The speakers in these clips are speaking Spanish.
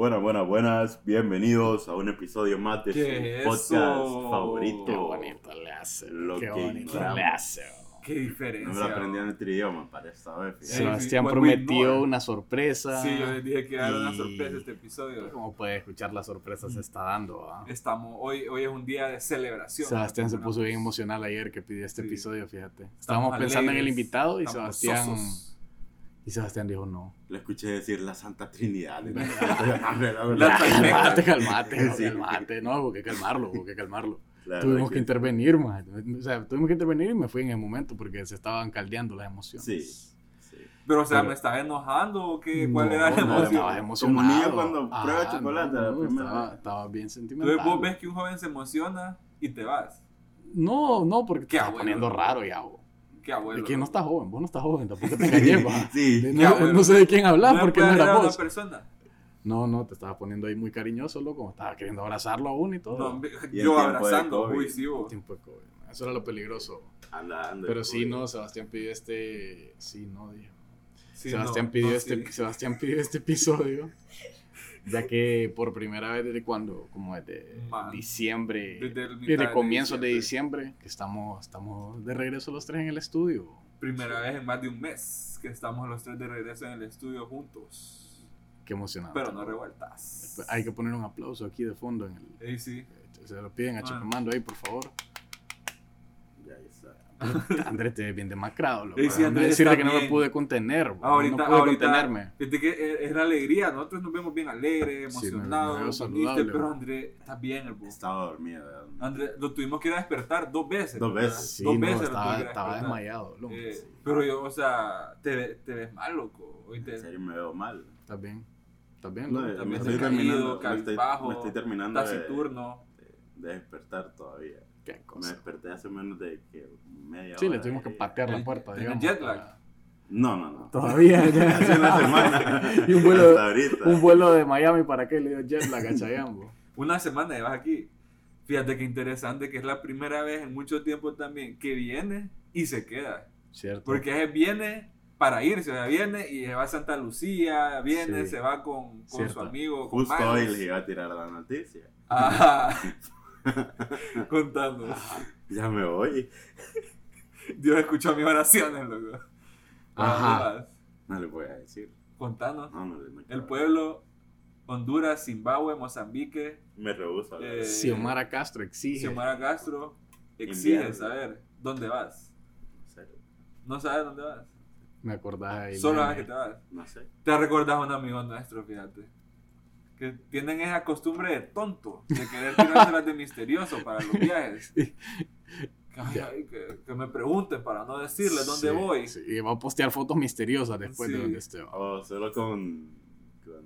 Buenas, buenas, buenas. Bienvenidos a un episodio más de ¿Qué su es podcast eso? favorito. Qué bonito le hace. Lo qué que bonito le hace. Qué diferencia. No me lo aprendí en otro idioma para esta vez. Sí. Prometió ignore. una sorpresa. Sí, yo les dije que iba a dar una sorpresa este episodio. Como puede escuchar, la sorpresa se está dando. ¿va? Estamos, hoy, hoy es un día de celebración. Sebastián se puso bien emocional ayer que pidió este Sí. episodio, fíjate. Estábamos pensando en el alegres, invitado y estamos Sebastián, sosos. Y Sebastián dijo no. Le escuché decir la Santa Trinidad. La calmate, calmate, Sí. calmate. No, hubo que calmarlo, hubo que calmarlo. Tuvimos que intervenir, man. O sea, tuvimos que intervenir y me fui en el momento porque se estaban caldeando las emociones. Sí. Pero, o sea, Pero- ¿me estaba enojando o qué? ¿Cuál No, era la no, emoción? estabas emocionado. Como niño cuando prueba Ah, chocolate no, la no, primera estaba, vez. estaba bien sentimental. Entonces vos ves que un joven se emociona y te vas. No, no, porque te estás poniendo raro ya. bo. Qué abuelo. Es que no estás joven, vos no estás joven, tampoco te engañes. Sí. No, no sé de quién hablas me porque no era vos. una persona. No, no, te estabas poniendo ahí muy cariñoso, loco. Estaba queriendo abrazarlo aún y todo. No, Y yo de abrazando, uy, sí, vos. Tiempo de COVID. Eso era lo peligroso. Anda, anda, Pero sí, no, Sebastián pidió este. Sí, no, dijo. Sí, Sebastián, no, pidió no, este, sí. Sebastián pidió este episodio. Ya que por primera vez desde cuando, como desde Man. diciembre, Desde el desde de comienzos de diciembre. diciembre, que estamos, estamos de regreso los tres en el estudio. Primera vez en más de un mes que estamos los tres de regreso en el estudio juntos. Qué emocionante. Pero no revueltas. Hay que poner un aplauso aquí de fondo en el. Ey, sí. Se lo piden a Ah. Chapemando ahí, por favor. Está. Andrés, te ves bien demacrado, loco. Sí, Andrés decirte está que no me pude contener, bro. Ahorita, no pude ahorita, contenerme. fíjate que es- es la alegría. Nosotros nos vemos bien alegres, Sí, me- me emocionados, pero bro. André, estás bien, el Estaba dormido. ya. André, lo tuvimos que ir a despertar dos veces. Dos veces. Sí, dos no, veces lo estaba, a estaba desmayado, loco. Eh, Sí. Pero yo, o sea, te, te ves mal, loco. Hoy te, En serio me veo mal. ¿Estás bien? ¿Estás bien, No, loco? me también estoy estás terminando, caído, me estoy, me estoy terminando de, taciturno. de despertar todavía. Qué Me cosa. desperté hace menos de que media Sí, hora. le tuvimos que y- patear la ¿El- puerta, digamos. jet lag? para- No, no, no. Todavía, ya. Hace una semana. Y un vuelo, Hasta ahorita. un vuelo de Miami para qué le dio jet lag a Chayambo. Una semana llevas aquí. Fíjate qué interesante que es la primera vez en mucho tiempo también que viene y se queda. ¿Cierto? Porque es viene para irse, o sea, viene y se va a Santa Lucía, viene, Sí. se va con, con su amigo. Con Justo Miles. hoy les iba a tirar la noticia. Ajá. Contando. Ya me voy. Dios escuchó mis oraciones, loco. ¿A Ajá. dónde vas? No les voy a decir. Contanos. No, no, no El pueblo, Honduras, Zimbabue, Mozambique, Me rehuso. a ver. Eh, Xiomara Castro exige. Xiomara Castro, exige saber dónde vas. No sé. No sabes dónde vas. Me acordás ahí. Solo sabes que te vas. No sé. Te recordás a un amigo nuestro, fíjate. Que tienen esa costumbre de tonto, de querer tirárselas de misterioso para los viajes. Que, ay, que- que me pregunten para no decirles dónde Sí, voy. sí, y va a postear fotos misteriosas después Sí. de donde esté. O solo con, con,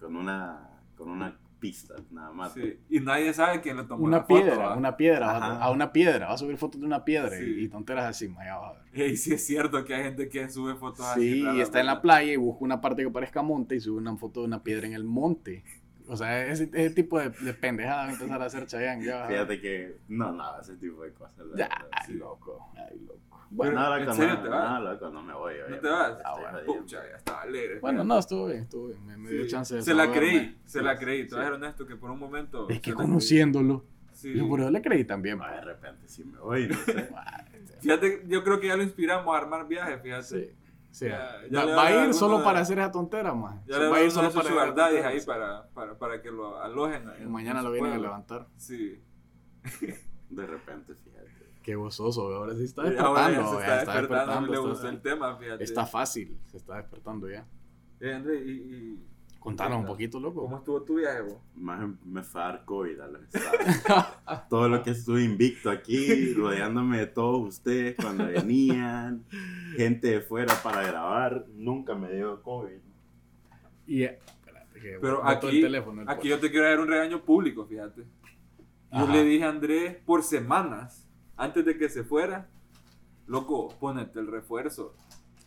con una, con una pista, nada más. Sí, Y nadie sabe quién le tomó Una foto, piedra, ¿va? una piedra, va- Ajá. a una piedra, va a subir fotos de una piedra Sí. y, y tonteras así, ya vas a ver. Ey, sí es cierto que hay gente que sube fotos así. Sí, y está en la playa y busca una parte que parezca monte y sube una foto de una piedra en el monte. O sea, ese, ese tipo de, de pendejadas va a empezar a hacer Chayanne. Fíjate que no, nada, ese tipo de cosas. ya, ay, loco, ay, loco. Pero, no, ¿en loco, serio no, te vas? No, loco, no me voy. ¿No obviamente, te vas? Ah, bueno. Pucha, ya estaba alegre. Bueno, no, estuvo bien, estuvo bien. Me, me dio chance de Se la creí, se la creí. Te voy a ser honesto que por un momento. Es que la conociéndolo. Sí. yo por eso le creí también. No, de pa. repente sí me voy, no sé. Fíjate, yo creo que ya lo inspiramos a armar viajes, fíjate. Sí, sí. Ya- ya va, a a ir solo de- para hacer esa tontera, más. Ya le va a ir a solo para sugar daddies ahí para, para, para que lo alojen. en- Mañana en lo vienen a levantar. Sí. De repente, fíjate. Qué gozoso, ahora sí está ahora despertando. ya se ya está está despertando, despertando, le está- gustó el tema, fíjate. Está fácil, se está despertando ya. Eh, André, y, y Contanos un poquito, loco. ¿cómo estuvo tu viaje, vos? Más me fue a dar COVID a los estados. Todo lo que estuve invicto aquí, rodeándome de todos ustedes cuando venían, gente de fuera para grabar, nunca me dio COVID. Y, espérate, que Pero aquí, el teléfono, el aquí yo te quiero dar un regaño público, fíjate. Yo Ajá. le dije a Andrés por semanas, antes de que se fuera, loco, ponete el refuerzo.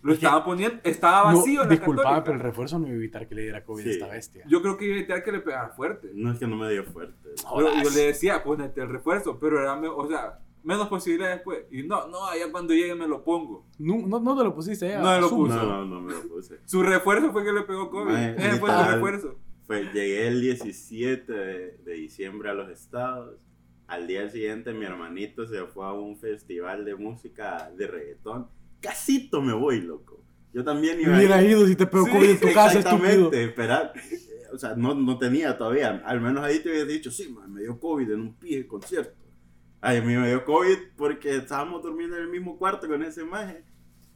Lo que- estaba poniendo, estaba No, vacío la disculpame, pero el refuerzo no iba a evitar que le diera COVID a Sí. esta bestia. Yo creo que iba a evitar que le pegara fuerte. No es que no me dio fuerte. Pero yo le decía, ponete el refuerzo, pero era, o sea, menos posibilidades después. Y no, no, allá cuando llegue me lo pongo. No, no, no te lo pusiste ya. No me lo puso. No, no, no me lo puse. Su refuerzo fue que le pegó COVID. Ese fue su refuerzo. Pues llegué el 17 de, de diciembre a los estados. Al día siguiente mi hermanito se fue a un festival de música de reggaetón. Casito me voy, loco. Yo también iba a ir. Hubiera ido si te pegó Sí, COVID en tu casa, estúpido. Exactamente, espera. O sea, no, no tenía todavía. Al menos ahí te hubiera dicho, sí, man, me dio COVID en un pie concierto. Ay, a mí me dio COVID porque estábamos durmiendo en el mismo cuarto con ese maje.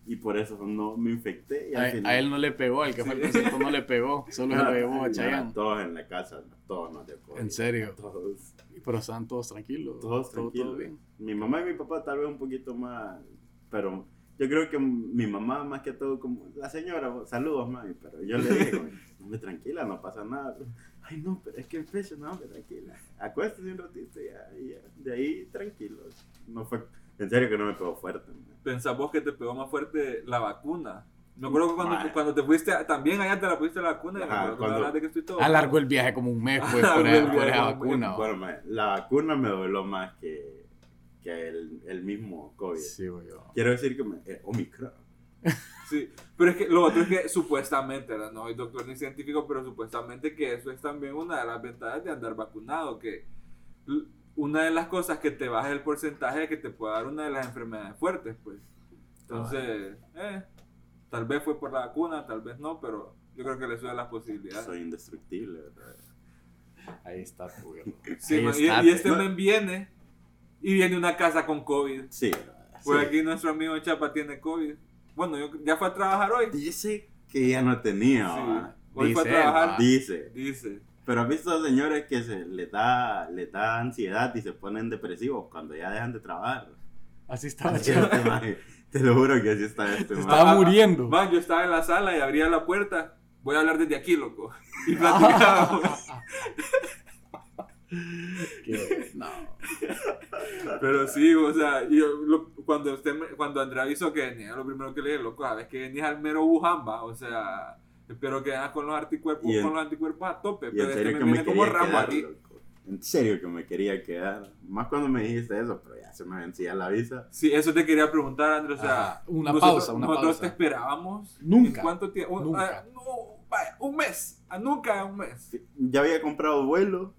Y por eso no me infecté. Y A, al a final- él no le pegó, al que fue al concierto no le pegó, solo se lo llevó a Ay, Chayanne. Todos en la casa, todos nos dio COVID. En serio. Todos, Pero estaban todos tranquilos. todos todo- tranquilos. Todo bien. Mi mamá y mi papá tal vez un poquito más, pero yo creo que mi mamá más que todo como la señora, saludos mami, pero yo le dije, no me tranquila, no pasa nada. Ay no, pero es que el pecho, no, me tranquila. Acuéstese un ratito y ya, ya. De ahí tranquilos. No fue, en serio que no me pegó fuerte. man. Pensás vos que te pegó más fuerte la vacuna. Me acuerdo que cuando, cuando te fuiste, también allá te la pusiste la vacuna. y me Ajá, acuerdo que me cuando- hablaste que estoy todo. Alargó el viaje como un mes, pues, por, el esa- por un vacuna. Bueno, ma, la vacuna me dolió más que, que el, el mismo COVID. Sí, güey. yo. Quiero decir que me, eh, Omicron. Sí, pero es que lo otro es que supuestamente, ¿verdad? no soy doctor ni científico, pero supuestamente que eso es también una de las ventajas de andar vacunado, que una de las cosas que te baja el porcentaje de que te pueda dar una de las enfermedades fuertes, pues. Entonces, eh, tal vez fue por la vacuna, tal vez no, pero yo creo que le sube las posibilidades. Soy indestructible, ¿verdad? Ahí está, tu güey. Sí, Ahí man, y, está, y este no. men viene y viene una casa con COVID. Sí. Pues sí. aquí nuestro amigo Chapa tiene COVID. Bueno, yo, ya fue a trabajar hoy. Dice que ya no tenía, Sí. Hoy fue a Dice trabajar. va. Dice. Dice. Pero has visto señores que se les da, les da ansiedad y se ponen depresivos cuando ya dejan de trabajar. Así estaba Así. Te lo juro que así está este maje. estaba muriendo. Man, yo estaba en la sala y abría la puerta. Voy a hablar desde aquí, loco. Y platicábamos. No. Pero sí, o sea, yo, lo- cuando, usted cuando Andrea avisó que venía, lo primero que le dije, loco, sabes que venís al mero va. O sea, espero que vengas con los anticuerpos, con los anticuerpos a tope. Pero en este que me viene como Rambo aquí. En serio que me quería quedar. Más cuando me dijiste eso, pero ya se me vencía la visa. Sí, eso te quería preguntar, Andrea. O sea, una nosotros, pausa, una nosotros pausa. te esperábamos. Nunca, ¿En cuánto tiempo? Un- nunca. ah, no, vaya, un mes. Ah, nunca un mes. Ya había comprado vuelo.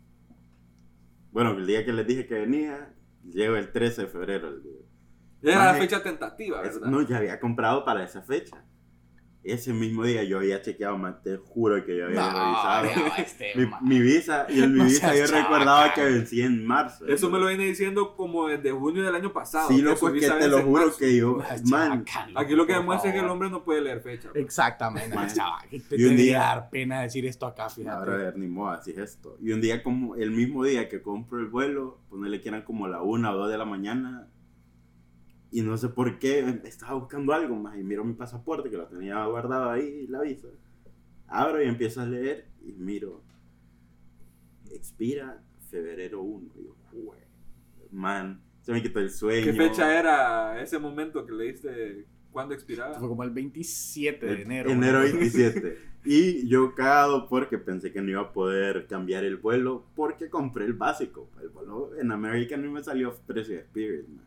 Bueno, el día que les dije que venía, llego el 13 de febrero. el día. Era la fecha tentativa, Es- ¿verdad? no, ya había comprado para esa fecha. Ese mismo día yo había chequeado, man, te juro que yo había No, revisado. este Mi, visa, y en mi No visa yo recordaba que vencía en marzo. Eso me lo viene diciendo como desde junio del año pasado. Sí, que loco, su es que te lo juro marzo. que yo, man, Aquí lo que demuestra es que el hombre no puede leer fecha. pues. Exactamente, Man. chaval. Que te Y un día- dar pena decir esto acá, fíjate. Ahora ver, ni modo, así es esto. Y un día como, el mismo día que compro el vuelo, ponerle que eran como la una o dos de la mañana, y no sé por qué, estaba buscando algo más, y miro mi pasaporte, que lo tenía guardado ahí, la visa. Abro y empiezo a leer, y miro, expira febrero 1. Y yo, "Jue- man, se me quitó el sueño. ¿Qué fecha era ese momento que leíste? ¿Cuándo expiraba? Fue como el 27 de El- enero. Enero ¿no? 27. Y yo cagado porque pensé que no iba a poder cambiar el vuelo porque compré el básico. El vuelo en American no me salió precio de Spirit, man.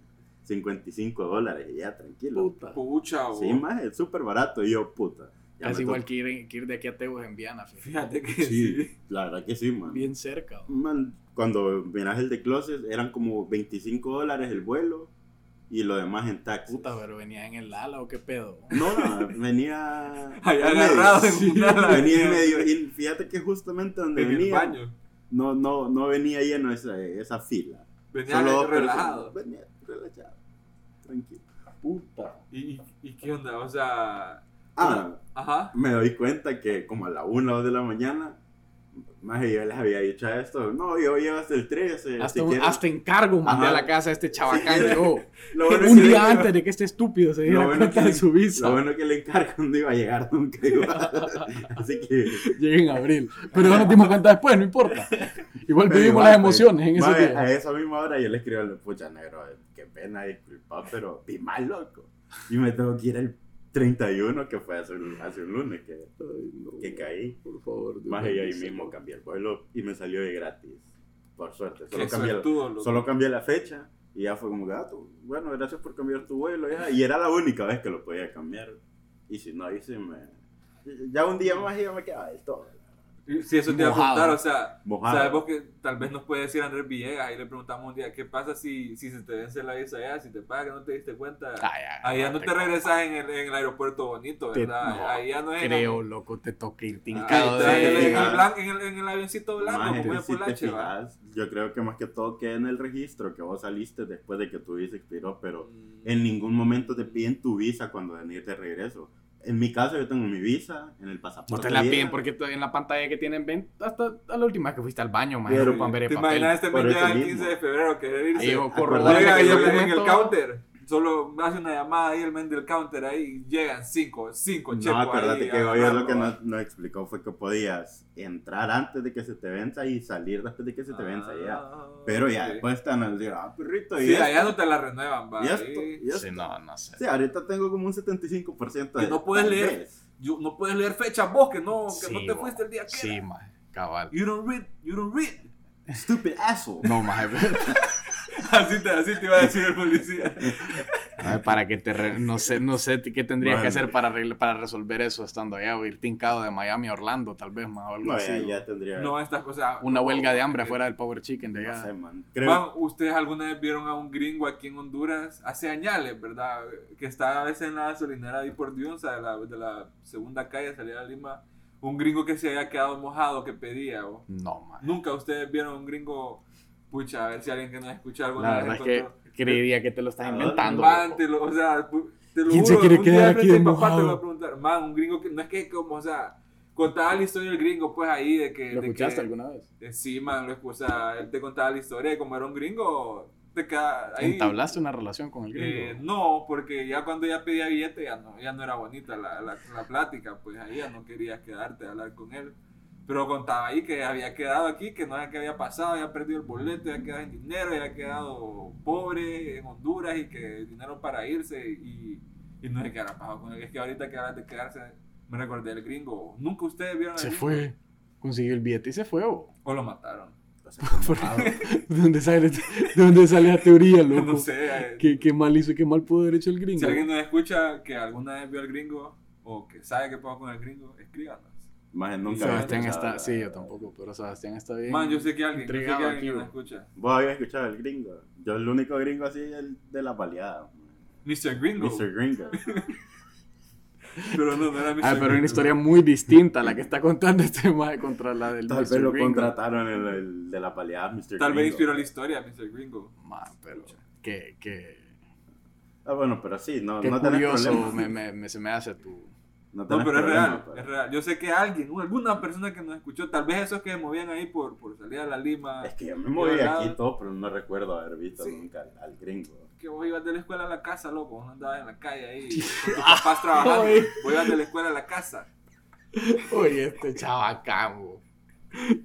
55 dólares y ya, tranquilo. Puta. Pucha, o- Sí, más, es súper barato. Y yo, puta. Casi igual que ir, que ir de aquí a Teguas en Viana, fíjate. Fíjate que Sí, sí. la verdad que sí, man. Bien cerca. Man, cuando miras el de Closet, eran como 25 dólares el vuelo y lo demás en taxi. Puta, pero venías en el ala o qué pedo. No, no, venía. Ahí en medio. agarrado en Sí, una ala. venía en medio. Y fíjate que justamente donde En el venía. baño. no, no, no venía lleno esa, esa fila. Venía Solo relajado. personas. Venía relajado. Tranquilo. Puta. ¿Y, y, qué onda? O sea. Ah, Ajá. me doy cuenta que como a la 1 o 2 de la mañana, más yo les había dicho a esto. No, yo llevo hasta el 13. Hasta, si un- quieres". hasta encargo mandé Ajá. a la casa a este chabacán. bueno es un que día le- antes de que este estúpido se diera Lo bueno cuenta que- de su visa. Lo bueno que el encargo no iba a llegar nunca igual. Así que. Llegué en abril. Pero ya nos dimos cuenta después, no importa. Igual vivimos las pues, emociones en esos mae, días. A esa misma hora yo le escribo al pucha negro, pena, disculpa, pero vi mal loco. Y me tengo que ir el 31, que fue hace un, hace un lunes que, Ay, no, que caí. Por favor. Dios Más y ahí mismo cambié el vuelo y me salió de gratis. Por suerte. Solo cambié, suertudo, loco. solo cambié la fecha y ya fue como gato. Bueno, gracias por cambiar tu vuelo. ya. Y era la única vez que lo podía cambiar. Y si no, ahí sí me. Ya un día más y yo me quedaba del todo. Si eso te iba a preguntar, o sea, Mojado. sabemos que tal vez nos puede decir Andrés Villegas, ahí le preguntamos un día, ¿qué pasa si, si se te vence la visa allá? Si te paga que no te diste cuenta, Ay, ay, ahí ya no te te regresas en el, en el aeropuerto bonito, Te- ¿verdad? no, ahí ya no es en- Creo, loco, te toca ir Ahí tincado en, el, en de... el blan- en el- en el avioncito blanco, como es si te Polache, fijas, yo creo que más que todo queda en el registro que vos saliste después de que tu visa expiró, pero Mm. en ningún momento te piden tu visa cuando venís de regreso. En mi caso, yo tengo mi visa en el pasaporte. No te la llega. piden porque en la pantalla que tienen ven hasta a la última vez que fuiste al baño, man. Pero, ¿Te papel. imaginas este eso llega el mismo. 15 de febrero querer irse? Ahí yo corro Llega documento. en el counter. Solo hace una llamada ahí el men del counter ahí. Llegan cinco, cinco No, acuérdate ahí que hoy lo que nos, nos explicó fue que podías entrar antes de que se te venza y salir después de que se te venza ya. Ah, Pero ya después están al decir, ah, perrito, y Sí, esto, allá no te la renuevan, va. y ahí. esto, y esto. Sí, no, no sé. Sí, ahorita tengo como un 75% Que de no puedes leer. vez. Yo- no puedes leer fechas vos, que no, que Sí, no te bo. fuiste el día que Sí, man. Cabal. You don't read, you don't read. Stupid asshole. No, más. Así te, así te iba a decir el policía. para que te. re- no sé, no sé qué tendrías que Bueno. hacer para, para resolver eso estando allá o ir tincado de Miami a Orlando, tal vez, más o algo No, así. ya, ya tendría. No, estas cosas. Una no, huelga de hambre eh, afuera del Power Chicken de no allá. sé, man. Creo, Man, ¿ustedes alguna vez vieron a un gringo aquí en Honduras hace añales, verdad? Que está a veces en la gasolinera ahí por Dionza, de la, de la segunda calle, salida de Lima. Un gringo que se había quedado mojado, que pedía. o- No, man. Nunca ustedes vieron un gringo. Pucha, a ver si alguien que nos escucha alguna La vez es que creería que te lo estás ¿A inventando. Man, te lo- o sea, te lo ¿Quién se juro, quiere un día quedar de aquí de mi papá te va a preguntar. Man, un gringo que no es que como, o sea, contaba la historia del gringo, pues ahí de que. ¿Lo de escuchaste que- alguna vez? eh, Sí, man, lo o sea, él te contaba la historia y como era un gringo, te queda ahí. ¿Entablaste una relación con el Eh, gringo? no, porque ya cuando ya pedía billete ya no, ya no era bonita la, la, la plática, pues ahí ya no querías quedarte a hablar con él. Pero contaba ahí que había quedado aquí, que no sabía qué había pasado, había perdido el boleto, había quedado en dinero, había quedado pobre en Honduras y que dinero para irse y, y no sé qué era pasado con él. Es que ahorita que hablas de quedarse, me recordé del gringo. Nunca ustedes vieron al Se gringo? fue. Consiguió el billete y se fue. ¿o? O lo mataron. ¿De dónde sale, de dónde sale la teoría, loco? No sé. eh, ¿Qué, qué mal hizo, qué mal pudo haber hecho el gringo? Si alguien nos escucha que alguna vez vio al gringo o que sabe qué pasó con el gringo, escríbanos. Más nunca Sebastián está, sí, yo tampoco, pero Sebastián está bien. Man, yo sé que alguien, yo sé que alguien que escucha. Vos habías escuchado el gringo. Yo el único gringo así es el de la baleada. Mr. Gringo. Mr. Gringo. Pero no, no era Mr. Ah, pero Gringo. una historia muy distinta a la que está contando este mae contra la del Tal vez Mr. lo Gringo. contrataron el, el de la baleada, Mr. Tal vez Gringo. inspiró la historia, Mr. Gringo. Man, pero qué, qué, Ah, bueno, pero sí, no, qué no tenés curioso problema. me, me, me- se me hace tu... No, pero es real, pero- es real. Yo sé que alguien, alguna persona que nos escuchó, tal vez esos que se movían ahí por, por salir a la Lima, Es que yo me moví aquí todo, pero no recuerdo haber visto Sí. nunca al, al gringo. que vos ibas de la escuela a la casa, loco, vos andabas en la calle ahí con tus papás trabajando, vos ibas de la escuela a la casa. Oye, este chabacán, bo.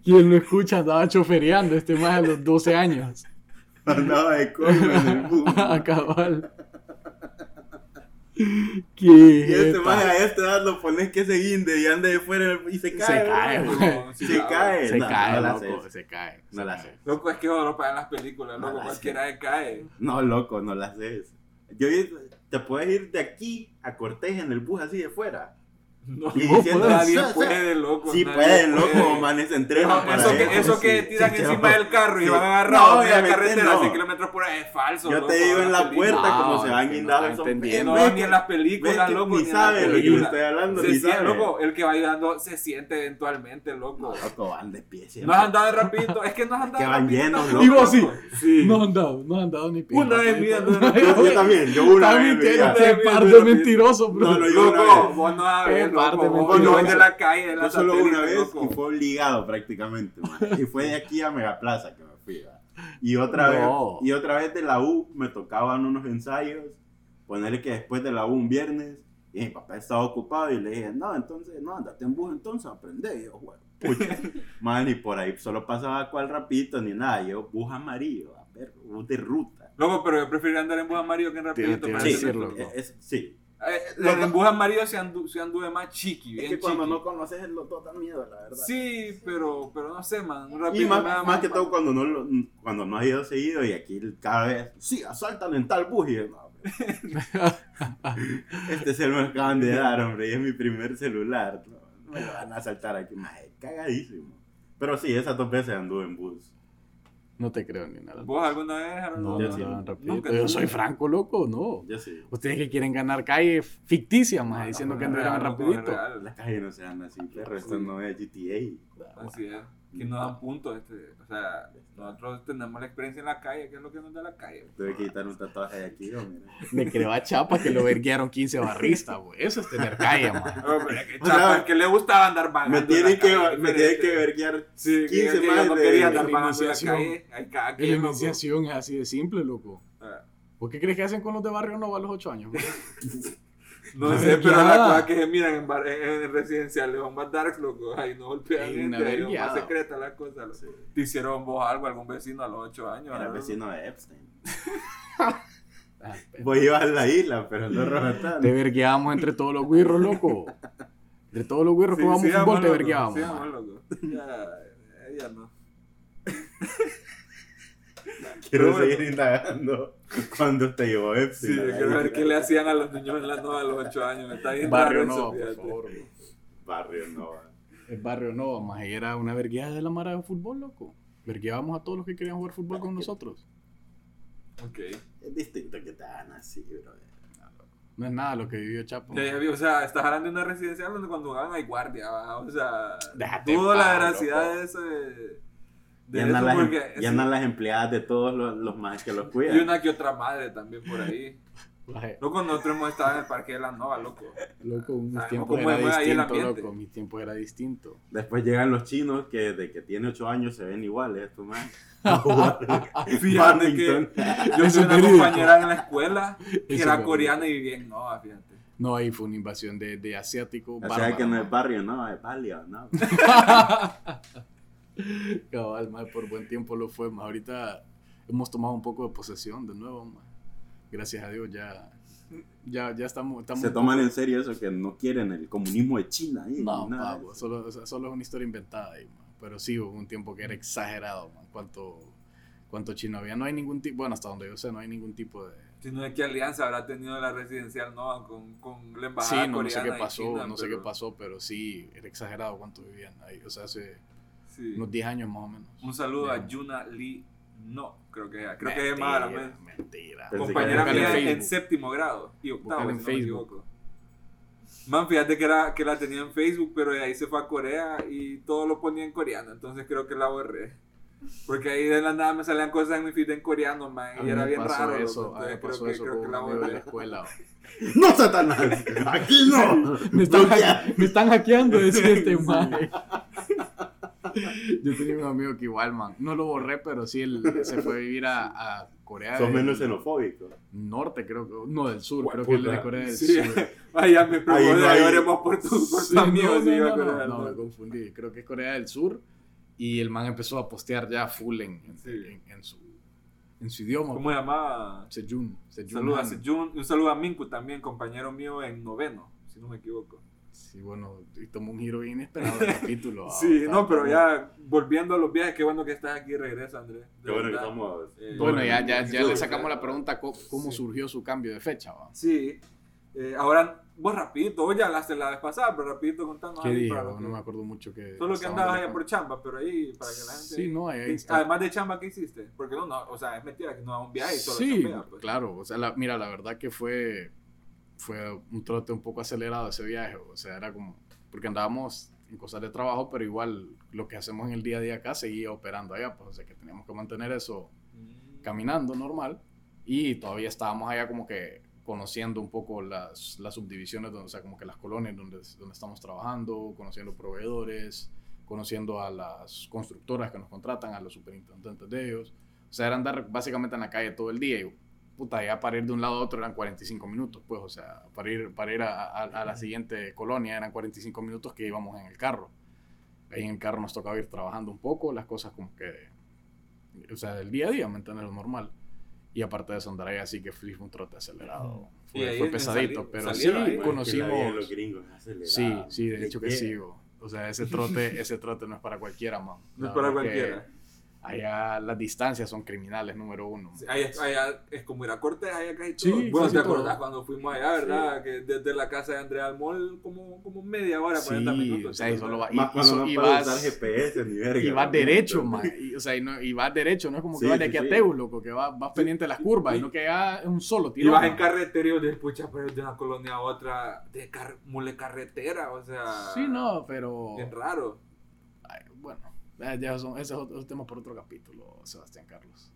Quien lo escucha andaba chofereando este más a los 12 años. Andaba de coño en el boom. a cabal. Y ¿Qué? este más a este edad lo pones que se guinde y ande de fuera y se cae. Se cae, Se cae. Se No, cae, no la loco, haces. se cae. No se la haces. Loco, es que no pagan las películas, No loco, la cualquiera se cae. No, loco, no la haces. Yo te puedes ir de aquí a Cortés en el bus así de fuera. No, Y no diciendo, nadie "Sa, sa". puede, loco. Sí puede. loco, manes entrenan No, para eso, que, eso que sí, tiran sí, encima del carro y Sí. van No, agarrados en la obviamente carretera no. a 100 kilómetros por hora es falso. Yo loco, te digo en la puerta No, como se van no guindados. No, ves ni en las películas, loco. ni la sabe lo que le película. estoy hablando, Se ni siente, sabe. loco, el que va ayudando se siente eventualmente, loco. No, loco, van de pie No has andado de rapidito, es que no has andado Que de van llenos, loco. Y vos sí. No han dado, no han dado ni pie. Una vez de Yo, yo también, yo una vez. Una qué vez par viendo de el mentiroso, bro. No, no, yo vez. vos no Qué par loco, mentiroso. no de la calle, de la Yo solo una vez loco. y fue obligado prácticamente, man. Y fue de aquí a Megaplaza que me fui. Y otra No. vez, y otra vez de la U me tocaban unos ensayos, ponerle que después de la U un viernes, y mi papá estaba ocupado y le dije, no, entonces, no, andate en bus entonces, aprende. Y yo, bueno, pucha. Man, y por ahí solo pasaba cual rapito ni nada, yo bus amarillo, a ver, bus de ruta. Loco, pero yo preferiría andar en bus amarillo que en rapidito. A para decir, entender. loco. es- es- sí. Eh, Loco. en bus amarillo se, andu, se anduve más chiqui, Es bien que cuando chiqui. no conoces el loto da miedo, la verdad. Sí, pero, pero no sé, man. un Y rápido más, da más que más- todo cuando no, lo- cuando no has ido seguido y aquí cada vez, sí, asaltan en tal bus y yo, no, hombre. Este celular me acaban de dar, hombre, y es mi primer celular. No, me lo van a saltar aquí. Mae, cagadísimo. Pero sí, esas dos veces anduve en bus. No te creo ni nada. ¿Vos alguna vez, Harold? No, no, sí. no. Nunca, Yo nunca. soy franco, loco, no. Yo sí. Ustedes que quieren ganar calle ficticia, más No, diciendo no, que no, rapidito. es real. La calle no se anda así, perro. Esto no es GTA. Así es. Que nos dan puntos. Este, o sea, nosotros tenemos la experiencia en la calle, que es lo que nos da la calle. Tuve que quitar un tatuaje de aquí, hombre. Me creo a Chapa que lo verguiaron 15 barristas, güey. Eso es tener calle, man. Pero es que O sea, chapa, que le gustaba andar vagando. Me en tienen la que, calle, me tienen que verguiar Sí, 15 que, más no de- andar la en la iniciación. calle. La iniciación es así de simple, loco. Ah. ¿Por qué crees que hacen con los de Barrio Nova a los 8 años? No sé, pero la cosa que se miran en, bar- en, en residenciales son más darks, loco. Ahí no golpean gente, una ahí son más las cosas. loco. Sí. ¿Te hicieron vos algo, algún vecino a los 8 años? Era Harold? vecino de Epstein. Ah, Vos ibas a la isla, pero no Roatán. Te vergueamos entre todos los guirros, loco. Entre todos los guirros Sí, que jugamos sigamos, fútbol, te man. loco. Ya, ya no. Quiero Pero bueno. seguir indagando cuando te llevó Epstein. Sí, quiero ver qué le hacían a los niños en la nova a los 8 años. Está bien Barrio Nova, por favor. Barrio Nova. El Barrio Nova, más ahí era una vergueada de la mara de fútbol, loco. Vergueábamos a todos los que querían jugar fútbol con nosotros. Ok. Es distinto que te hagan así, bro. No es nada lo que vivió Chapo. Ya, o sea, estás hablando de una residencial donde cuando van hay guardia, ¿va? o sea, Déjate en la veracidad de ese. De Y andan, las, em- porque. y sí, las empleadas de todos los, los más que los y cuidan. una que otra madre también por ahí. Loco, nosotros hemos estado en el parque de la Nova, loco. Loco, mis Sabemos tiempos era distinto, loco. Mis tiempos era distinto. Después llegan los chinos que desde que tiene 8 años se ven iguales, estos más. Fíjate que yo tuve una compañera en la escuela que Eso era coreana y vivía en Nova, fíjate. No, ahí fue una invasión de, de asiático. O sea bárbaro, que no es barrio, no, es barrio, no. Cabal, mae, por buen tiempo lo fue. mae. Ahorita hemos tomado un poco de posesión de nuevo. mae. Gracias a Dios ya, ya, ya estamos, estamos Se toman poco- en serio eso que no quieren el comunismo de China. ahí, No, nada de pavo, solo, solo es una historia inventada ahí, mae. Pero sí hubo un tiempo que era exagerado, man. Cuánto, cuánto chino había. No hay ningún tipo, bueno, hasta donde yo sé, no hay ningún tipo de... Si no es que Alianza habrá tenido la residencial Nova con, con la Sí, embajada no, no sé coreana qué pasó, China, no sé qué pero- pasó, pero sí, era exagerado cuánto vivían ahí. O sea, hace Sí. unos 10 años más o menos. Un saludo a. Yuna Lee. No, creo que creo que es más la Mentira, mentira. Compañera era mía en en, séptimo grado y octavo, si en no me equivoco. Man, fíjate que, era, que la tenía en Facebook, pero de ahí se fue a Corea y todo lo ponía en coreano, entonces creo que la borré. Porque ahí de la nada me salían cosas en mi feed en coreano, man, y era bien pasó raro. eso, a mí me entonces creo pasó que, eso creo que la borré. escuela. ¡No, Satanás! ¡Aquí no! Están, me están hackeando, decía este man. Yo tenía un amigo que igual, man, no lo borré, pero sí él se fue a vivir a, a Corea del menos xenofóbico. Norte, creo que, no, del sur, creo que él es de Corea del Sí, Sur. ay, ya me Ahí preocupé, no hay- por tu, por Sí, amigo, no, no, no, me confundí. Creo que es Corea del Sur y el man empezó a postear ya full en, en, Sí. en- en su, en su idioma. ¿Cómo se llamaba? Sejun. Sejun Saludos a. Sejun, un saludo a Minku también, compañero mío en noveno, si no me equivoco. Sí, bueno, y tomó un giro bien inesperado el capítulo. ah, Sí, no, pero está- ya volviendo a los viajes, qué bueno que estás aquí, regresa, Andrés. Qué bueno que estamos. Eh, Bueno, ya, ya, ya le sacamos la pregunta co- cómo Sí. surgió su cambio de fecha. ¿va? Sí. Eh, ahora, vos rapidito, vos ya hablaste la vez pasada, pero rapidito contanos ¿Qué ahí dije? para No que- me acuerdo mucho que... Solo que andabas allá por chamba, pero ahí, para que la gente... Sí, no, ahí- ahí ¿Qué- está. Además de chamba, ¿qué hiciste? Porque no, no, o sea, es mentira que no es un viaje y solo Sí, chambea, pues. claro. O sea, la- mira, la verdad que fue, fue un trote un poco acelerado ese viaje. O sea, era como... Porque andábamos en cosas de trabajo, pero igual lo que hacemos en el día a día acá seguía operando allá. Pues, o sea, que teníamos que mantener eso Mm. caminando normal y todavía estábamos allá como que conociendo un poco las, las subdivisiones, donde, o sea, como que las colonias donde, donde estamos trabajando, conociendo proveedores, conociendo a las constructoras que nos contratan, a los superintendentes de ellos. O sea, era andar básicamente en la calle todo el día y puta, ya para ir de un lado a otro eran 45 minutos, pues, o sea, para ir, para ir a, a- a la siguiente colonia eran 45 minutos que íbamos en el carro. Ahí en el carro nos tocaba ir trabajando un poco, las cosas como que, o sea, del día a día, mantenerlo normal. Y aparte de eso, andar ahí así que fue un trote acelerado. Y Fue, ahí fue pesadito, sali- pero sí ahí, Que conocimos... los gringos. Sí, sí, de hecho que sí. O sea, ese trote, ese trote no es para cualquiera, man. No es para cualquiera. Allá las distancias son criminales, número uno. Sí, Allá, allá es como ir a Cortés, allá casi Sí, todo. bueno, casi ¿te todo. acordás cuando fuimos allá, verdad? Que desde la casa de Andrea al mall, como, como media hora, 40 Sí, minutos. o sea, y solo va- y- Más y no y vas- usar GPS ni verga. Y vas derecho, man. Y, o sea, y, no, y vas derecho, no es como que Sí, vas de sí, aquí a sí. Teus, loco, que vas, vas pendiente de las curvas, Sí. y no que ya es un solo Y tiro. vas en carretera y pucha, pero de una colonia a otra, de car mule carretera, o sea. Sí, no, pero. Bien raro. Ay, bueno, eh, ya son, ese es otro tema por otro capítulo, Sebastián Carlos.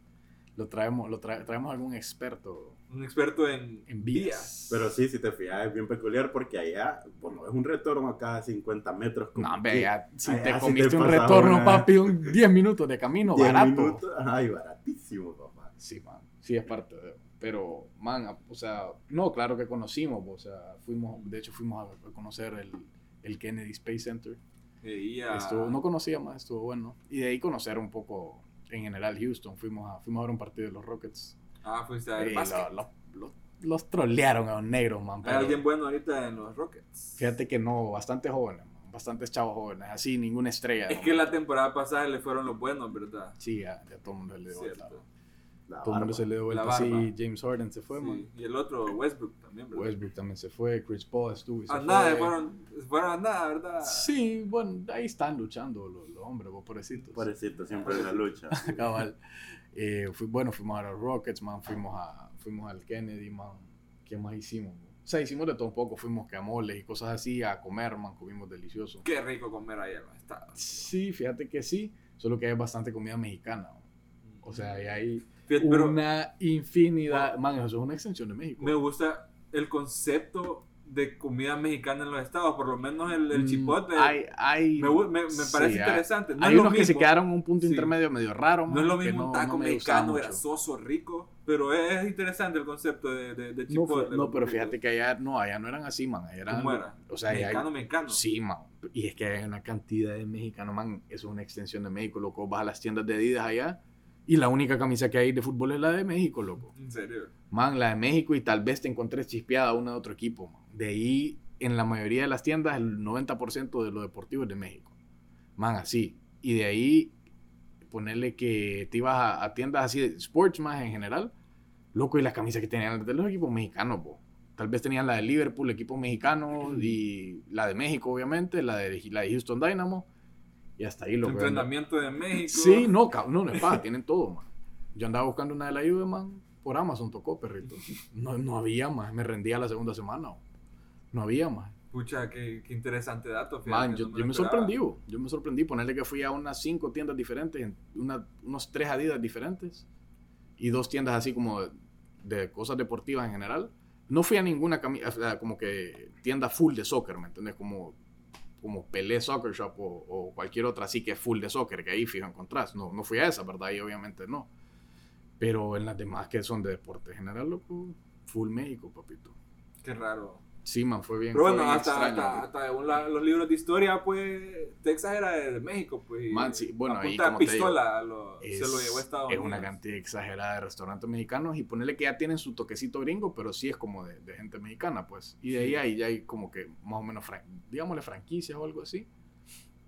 Lo traemos, lo trae- traemos algún experto Un experto en, en vías. vías. Pero sí, si te fijas, es bien peculiar porque allá, bueno, es un retorno a cada 50 metros. como No, hombre, que ya, si allá te comiste un pasas retorno, una- papi, un 10 minutos de camino, 10 barato. minutos, ay, baratísimo, papá. Sí, man, sí es parte de. Pero, man, o sea, no, claro que conocimos, o sea, fuimos, de hecho, fuimos a, a conocer el, el Kennedy Space Center. Y Estuvo, no conocía más, estuvo bueno. Y de ahí conocer un poco, en general, Houston. Fuimos a, fuimos a ver un partido de los Rockets. Ah, fuiste a ver básquet. lo- lo- lo- los trolearon a los negros, man. Hay pero alguien bueno ahorita en los Rockets. fíjate que no, bastante jóvenes, man, bastantes chavos jóvenes, así ninguna estrella. Es ¿no? que la temporada pasada le fueron los buenos, ¿verdad? Sí, ya, ya todo el mundo le dio. La Todo el mundo se le dio vuelta. Sí. James Harden se fue, Sí. man. Y el otro, Westbrook también, ¿verdad? Westbrook también se fue, Chris Paul estuvo y se A nada, fue. fueron, fueron a nada, ¿verdad? Sí, bueno, ahí están luchando los, los hombres, vos pobrecitos. Pobrecito, siempre en la lucha. Cabal. Eh, fui- bueno, fuimos a los Rockets, man, fuimos, a, fuimos al Kennedy, man. ¿Qué más hicimos? O sea, hicimos de todo un poco, fuimos que a moles y cosas así, a comer, man, comimos delicioso. Qué rico comer ahí en los estados. Sí, fíjate que sí, solo que hay bastante comida mexicana. man. O sea, ahí hay Fíjate, pero una infinidad. Man, eso es una extensión de México. me gusta el concepto de comida mexicana en los estados, por lo menos el, el Mm, chipotle. Hay, hay, me, me, me sí, parece hay- interesante. No hay unos que se quedaron en un punto Sí. intermedio medio raro. No es lo man, mismo un taco no mexicano grasoso, rico, pero es, es interesante el concepto de, de, de No, chipotle. no, pero fíjate que allá no, allá no eran así, man. Allá eran, ¿Cómo era? O sea, mexicano, mexicano. Sí, man. Y es que hay una cantidad de mexicanos, man. Eso es una extensión de México, loco. Vas a las tiendas de Adidas allá y la única camisa que hay de fútbol es la de México, loco. En serio. Man, la de México y tal vez te encontres chispeada una de otro equipo, man. De ahí, en la mayoría de las tiendas, el 90% de lo deportivo es de México. Man, así. Y de ahí, ponerle que te ibas a, a tiendas así de sports más en general, loco, y las camisas que tenían de los equipos mexicanos, po. Tal vez tenían la de Liverpool, equipo mexicano, y la de México, obviamente, la de, la de Houston Dynamo, y hasta ahí, loco. Entrenamiento de México. Sí, no, no, no es paja, tienen todo, man. Yo andaba buscando una de la Juve, man, por Amazon tocó, perrito. No, no había más, me rendía la segunda semana. No había más. Pucha, qué, qué interesante dato. fíjate, Man, no yo, lo yo me sorprendí, yo me sorprendí ponerle que fui a unas cinco tiendas diferentes, en una- unos tres Adidas diferentes y dos tiendas así como de, de cosas deportivas en general. No fui a ninguna como que tienda full de soccer, ¿me entiendes? Como, como Pelé Soccer Shop o, cualquier otra así que es full de soccer, que ahí fijo encontrás. No, no fui a esa, ¿verdad? Ahí obviamente no. Pero en las demás que son de deporte general, loco, full México, papito. Qué raro. Sí, man, fue bien. Pero bueno, bien hasta, extraño, hasta, hasta según la- los libros de historia, pues Texas era de, México, pues. Man, sí, bueno, ahí, como te digo, pistola lo- es, se lo llevó a Estados es Unidos. una cantidad exagerada de restaurantes mexicanos y ponerle que ya tienen su toquecito gringo, pero sí es como de, de gente mexicana, pues. Y de ahí hay, ya hay como que más o menos, digámosle franquicias o algo así.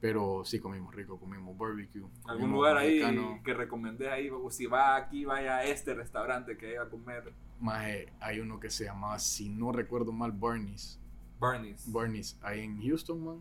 Pero sí comimos rico, comimos barbecue. ¿Algún comimos lugar ahí mexicano. que recomendé ahí? o Si va aquí, vaya a este restaurante que iba a comer Maje, hay uno que se llamaba, si no recuerdo mal, Barney's. Barney's. Barney's, ahí en Houston, man.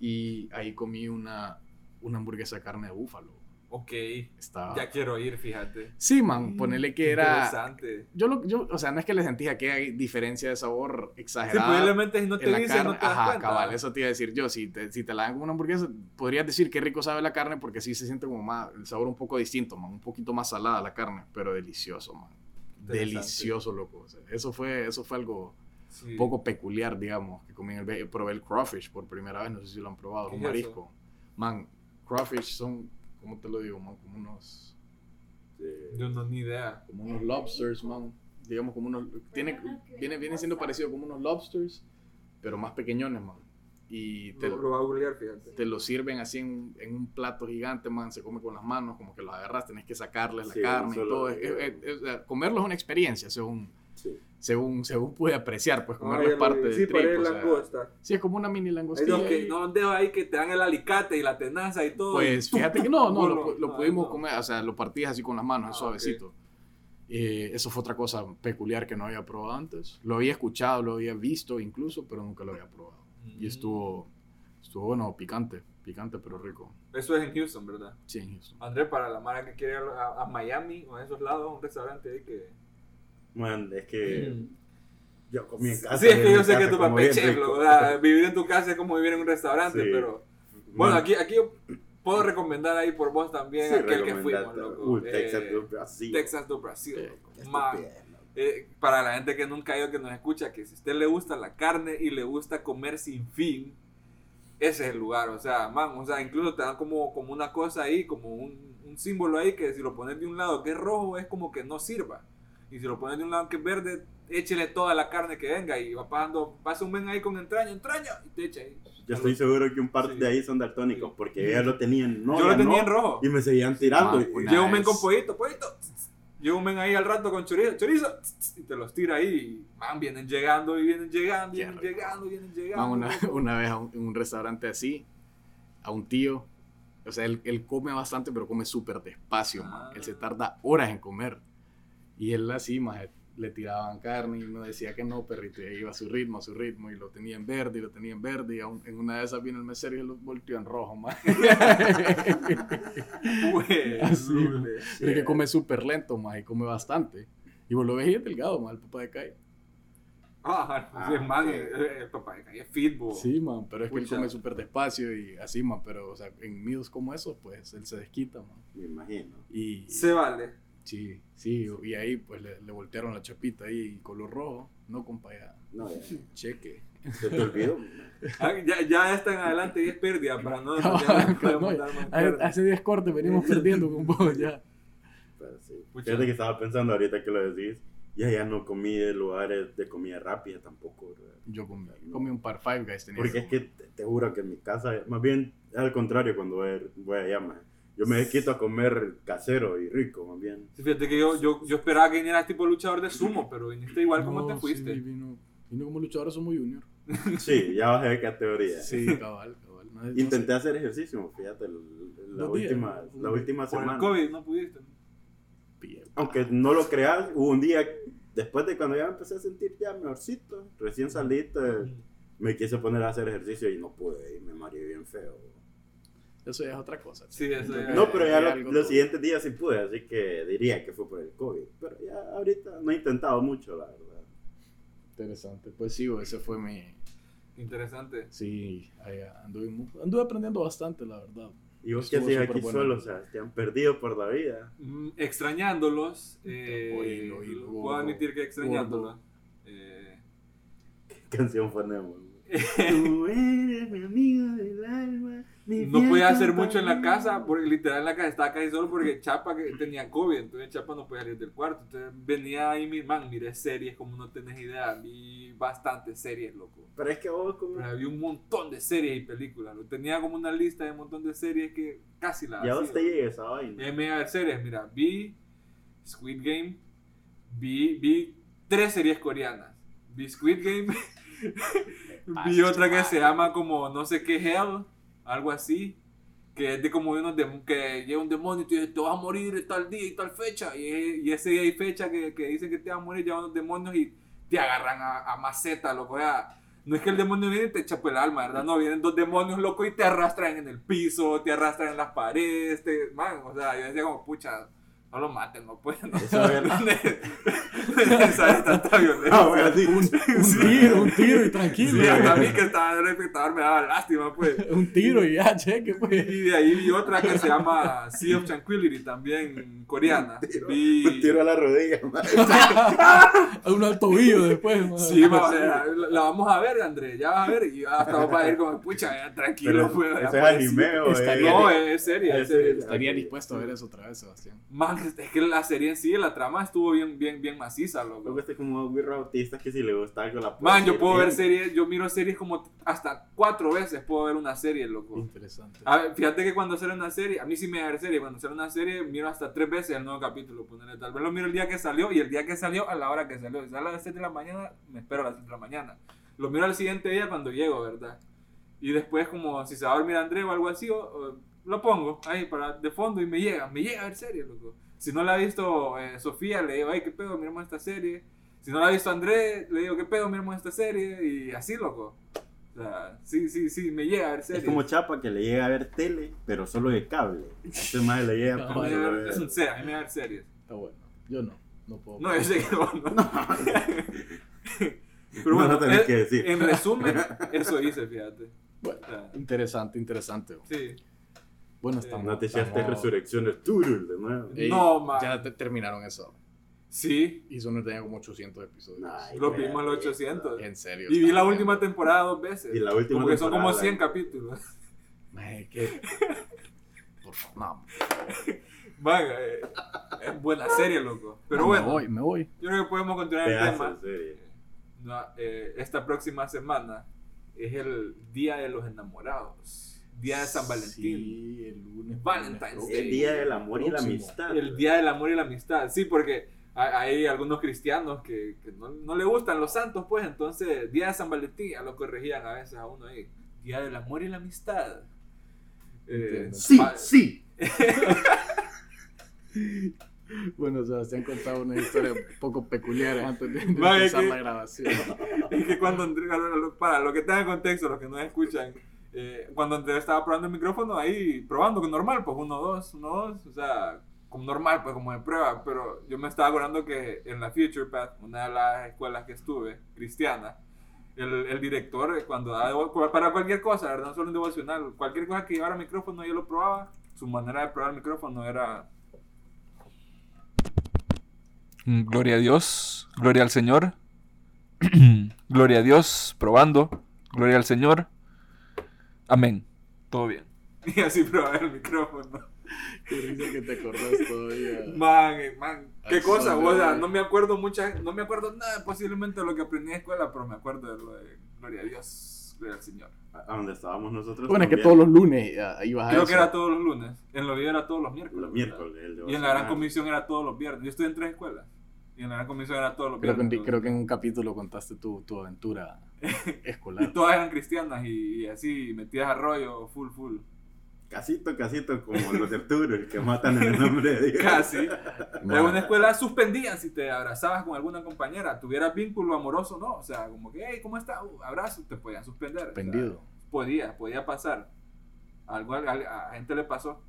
Y ahí comí una, una hamburguesa de carne de búfalo. Ok, Estaba... ya quiero ir, fíjate. Sí, man, ponerle que era... Interesante. Yo, lo, yo, o sea, no es que le sentía que hay diferencia de sabor Sí, exagerada. probablemente si no te dicen, carne. no te das Ajá, cuenta. cabal, eso te iba a decir yo. Si te, si te la dan como una hamburguesa, podrías decir qué rico sabe la carne porque sí se siente como más, el sabor un poco distinto, man, un poquito más salada la carne, pero delicioso, man. Delicioso, loco. o sea, eso, fue, eso fue algo Sí. poco peculiar, digamos, que comí en el probé el crawfish por primera vez, no sé si lo han probado, ¿Qué un es marisco. Man, crawfish son, ¿cómo te lo digo, man? Como unos, Eh, Yo no ni idea. como unos lobsters, man. Digamos como unos, tiene, viene, viene siendo parecido como unos lobsters, pero más pequeñones, man. Y te, Lo, lo voy a googlear, fíjate. te lo sirven así en, en un plato gigante, man, se come con las manos, como que los agarras, tenés que sacarles Sí, la carne y todo. Es- es- es- comerlo es una experiencia, un, Sí. según, según pude apreciar, pues como Ah, no ya es lo parte vi. del Sí, trip, o sea, langosta. sí, es como una mini Hay langostilla. dos que, y- no, un dedo ahí que te dan el alicate y la tenaza y todo. Pues y fíjate que no, no, lo, Bolo. pu- lo No, pudimos no. comer, o sea, lo partías así con las manos, Ah, es suavecito. Eh, eso fue otra cosa peculiar que no había probado antes. Lo había escuchado, lo había visto incluso, pero nunca lo había probado. Y Mm. estuvo, estuvo bueno, picante, picante pero rico. Eso es en Houston, ¿verdad? Sí, en Houston. André, para la mara que quiere ir a, a Miami o a esos lados, un restaurante ahí que. Man, es que yo comí en casa. sí, es que yo sé que tu bien es o sea, vivir en tu casa es como vivir en un restaurante, Sí. pero. Bueno, Man, aquí, aquí yo puedo recomendar ahí por vos también sí, aquel que fuimos, loco. Uy, Eh, Texas do Brasil. Texas do Brasil, loco. Eh, para la gente que nunca ha ido, que nos escucha, que si a usted le gusta la carne y le gusta comer sin fin, ese es el lugar. O sea, man, o sea, incluso te dan como, como una cosa ahí, como un, un símbolo ahí que si lo pones de un lado que es rojo es como que no sirva. Y si lo pones de un lado que es verde, échele toda la carne que venga y va pasando, pasa un men ahí con entraña, entraña, y te echa ahí. Yo estoy seguro que un par Sí. de ahí son daltónicos, Sí. porque ellos lo tenían, no, Yo lo tenía no, en rojo. y me seguían tirando. Ah, y- un men con pollito, pollito. Llega un men ahí al rato con chorizo, chorizo, y te los tira ahí. Y, man, vienen llegando y vienen llegando, vienen llegando, vienen llegando. Man, una, una vez a un- en un restaurante así, a un tío, o sea, él, él come bastante, pero come súper despacio, man. Ah. Él se tarda horas en comer. Y él así, más le tiraban carne y uno decía que no, perrito, y iba a su ritmo, a su ritmo, y lo tenía en verde, y lo tenía en verde, y aún- en una de esas vino el mesero y lo volteó en rojo, man. Güey, Así. Pero que come súper lento, más, y come bastante. Y vos lo ves y es delgado, más, el papá de calle. Ah, Ah, man, ok. eh, eh, el papá de calle es fitbo. Sí, man, pero es que él come súper despacio y así, man, pero, o sea, en meals como esos, pues, él se desquita, man. Me imagino. Y Se vale. Sí, sí, y ahí, pues, le, le voltearon la chapita ahí, color rojo, no, compa, ya, No, ya, cheque. se te olvidó. Ah, Ya, ya está en adelante y es pérdida para no. No, no no, Hace- pérdida. Hace 10 cortes venimos perdiendo con vos, ya. Pero sí. Fíjate que estaba pensando ahorita que lo decís. Ya ya no comí de lugares de comida rápida tampoco. ¿verdad? Yo comí, comí un par Five Guys, tenía Porque es que te, te juro que en mi casa, más bien al contrario cuando voy, a- voy allá, más. Yo me quito a comer casero y rico, más bien. Sí, Fíjate que yo, yo, yo esperaba que vinieras tipo luchador de sumo, pero viniste igual como No, te fuiste. Sí, vino, vino como luchador, somos junior. Sí, ya bajé de categoría. Sí, cabal, cabal. No, no Intenté sé. hacer ejercicio, fíjate, la días. última, la última Por el semana. COVID no pudiste. Pie- Aunque no lo creas, hubo un día después de cuando ya me empecé a sentir ya mejorcito, recién salito, me quise poner a hacer ejercicio y no pude y me mareé bien feo. Eso ya es otra cosa. Sí, eso ya- No, pero ya lo- los todo. siguientes días sí pude, así que diría que fue por el COVID. Pero ya ahorita no he intentado mucho, la verdad. Interesante. Pues sí, ese fue mi... Interesante. Sí, ahí anduve, anduve aprendiendo bastante, la verdad. ¿Y vos hacías súper aquí bueno. solo? O sea, te han perdido por la vida. Mm, extrañándolos. Eh, Oílo, oílo, puedo admitir que extrañándolos. Eh, ¿Qué canción ponemos? Tú eres mi amigo del alma. no podía hacer mucho en la casa, porque literal en la casa estaba casi solo porque Chapa que tenía COVID, entonces Chapa no podía salir del cuarto. Entonces venía ahí mi man, miré series como no tenés idea, vi bastantes series, loco. Pero es que vos como... Pero había un montón de series y películas. lo Tenía como una lista de un montón de series que casi la Ya vos te llega esa vaina. Eh, me a ver series, mira, vi Squid Game, vi, vi tres series coreanas. Vi Squid Game, vi otra que se llama como no sé qué Hell, algo así, que es de como de unos que llega un demonio y te dice, te vas a morir tal día y tal fecha, y, y ese día y fecha que, que dicen que te vas a morir, llegan unos demonios y te agarran a, a maceta, loco, o sea, no es que el demonio viene y te echa por el alma, ¿verdad? No, vienen dos demonios, loco, y te arrastran en el piso, te arrastran en las paredes, te, man, o sea, yo decía como, pucha, no lo maten, no pueden, no, Eso es- no es necesaria tanta violencia. Ah, bueno, sí. Un Sí. tiro, un tiro y tranquilo. Sí, a mí que estaba en el espectador me daba lástima, pues. Un tiro y ya, cheque, pues. Y de ahí vi otra que se llama Sea of Tranquility, también coreana. Vi... Un tiro a la rodilla, un alto tobillo después. man. Sí, ma, o sea, la la vamos a ver, Andrés, ya vas a ver. Y hasta vamos a ir como, pucha, ya, tranquilo, Pero, pues. ¿Eso es anime o No, es serie, es serie. Estaría dispuesto a ver eso otra vez, Sebastián. Man, es que la serie en sí, la trama estuvo bien, bien, bien maciza, loco. Luego este como Bautista que si le gusta algo la Man, yo puedo ver series, yo miro series como hasta cuatro veces puedo ver una serie, loco. Interesante. A ver, fíjate que cuando sale una serie, a mí sí me da ver serie, cuando sale una serie miro hasta tres veces el nuevo capítulo, ponerle tal vez lo miro el día que salió y el día que salió a la hora que salió. Si sale a las 7 de la mañana, me espero a las 7 de la mañana. Lo miro al siguiente día cuando llego, ¿verdad? Y después como si se va a dormir André o algo así, o- o lo pongo ahí para de fondo y me llega, me llega a ver serie, loco. Si no la ha visto eh, Sofía, le digo, ay, qué pedo, miremos esta serie. Si no la ha visto André, le digo, qué pedo, miremos esta serie. Y así, loco. O sea, sí, sí, sí, me llega a ver serie. Es como Chapa que le llega a ver tele, pero solo de cable. A este más le llega No, A ver- Es un ser, a mí me da ver series. Está bueno. Yo no. No puedo. No, yo sé que vos no. Pero No bueno, lo tenés eh, que decir. en resumen, eso hice, fíjate. Bueno, O sea, interesante, interesante. sí. Bueno, Eh, estamos. No te echaste estamos- resurrección de Turul de nuevo. Ey, No, man. Ya te terminaron eso. Sí, Y eso no tenía como 800 episodios. Ay, lo vimos los 800. En serio. Y vi la bien. última temporada dos veces. Y la última Porque son como temporada, 100 la- capítulos. Mae, que- Por favor, no. Man, eh, es buena serie, loco. Pero No, bueno, Me voy, me voy. yo creo que podemos continuar el tema. No, eh, esta próxima semana es el Día de los Enamorados. Día de San Valentín. Sí, el lunes. Valentine's Day. El día del amor y la amistad. El Día del Amor y la Amistad. Sí, porque hay, hay algunos cristianos que, que no, no le gustan los santos, pues entonces Día de San Valentín ya lo corregían a veces a uno ahí. Día del Amor y la Amistad. Eh. Sí, sí. Bueno, Sebastián contaba una historia un poco peculiar antes de, empezar que- la grabación. Es que cuando Andrés, para lo que tengan contexto, los que no escuchan, eh, cuando estaba probando el micrófono ahí, probando con normal, pues uno, dos, uno, dos, o sea, como normal, pues como de prueba, pero yo me estaba acordando que en la Future Path, una de las escuelas que estuve, cristiana, el, director, eh, cuando daba para cualquier cosa, ¿verdad? no solo un devocional, cualquier cosa que llevara micrófono, yo lo probaba, su manera de probar el micrófono era Mm, Gloria a Dios, gloria al Señor. gloria a Dios, probando. Gloria al Señor. Amén. Todo bien. y así probaba el micrófono. Qué risa que te acordás todavía. Man, eh, man, qué Al cosa, o sea, no me acuerdo mucha, no me acuerdo nada posiblemente de lo que aprendí en escuela, pero me acuerdo de lo de Gloria a Dios, Gloria al Señor. A donde estábamos nosotros. Bueno, es que todos los lunes ah, ibas a Creo eso. que era todos los lunes, en lo era todos los miércoles. Los miércoles. el Y en la gran comisión era todos los viernes. Yo estoy en tres escuelas. Y en la comisión era todos los Creo que, creo que en un capítulo contaste tu, tu aventura Y escolar. todas eran cristianas y, y así metidas a rollo, full, full. Casito, casito, como los de Turul que matan en el nombre de Dios. Casi. En una escuela suspendían si te abrazabas con alguna compañera, tuvieras vínculo amoroso, ¿no? O sea, como que, hey, ¿cómo está? Uh, abrazo, te podían suspender. o sea, Suspendido. podía, podía pasar. Algo a, a- a gente le pasó.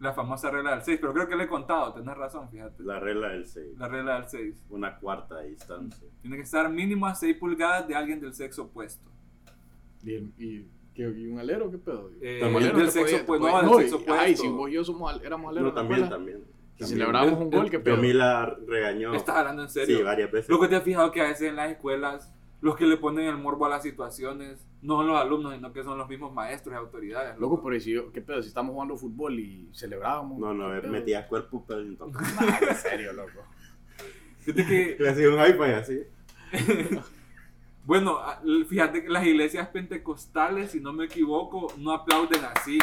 La famosa regla del 6, pero creo que le he contado, tenés razón, fíjate. La regla del 6. La regla del 6. Una cuarta distancia. Tiene que estar mínimo a 6 pulgadas de alguien del sexo opuesto. ¿Y, y, qué- y un alero? ¿Qué pedo? Eh, También alero del sexo podía- pues, no, del y- sexo opuesto. Ay, si vos y yo somos, al- éramos aleros No, también, también. Si También. celebrábamos un gol, ¿qué pedo? Camila regañó. ¿Estás hablando en serio? Sí, varias veces. Lo que te has fijado que a veces en las escuelas los que le ponen el morbo a las situaciones no son los alumnos, sino que son los mismos maestros y autoridades. Loco, pero si yo, ¿qué pedo? Si estamos jugando fútbol y celebrábamos. No, no, metía cuerpo, pero tocar. Nah, en serio, loco. Fíjate que Le hacía un hi-fi así. Bueno, fíjate que las iglesias pentecostales, si no me equivoco, no aplauden así.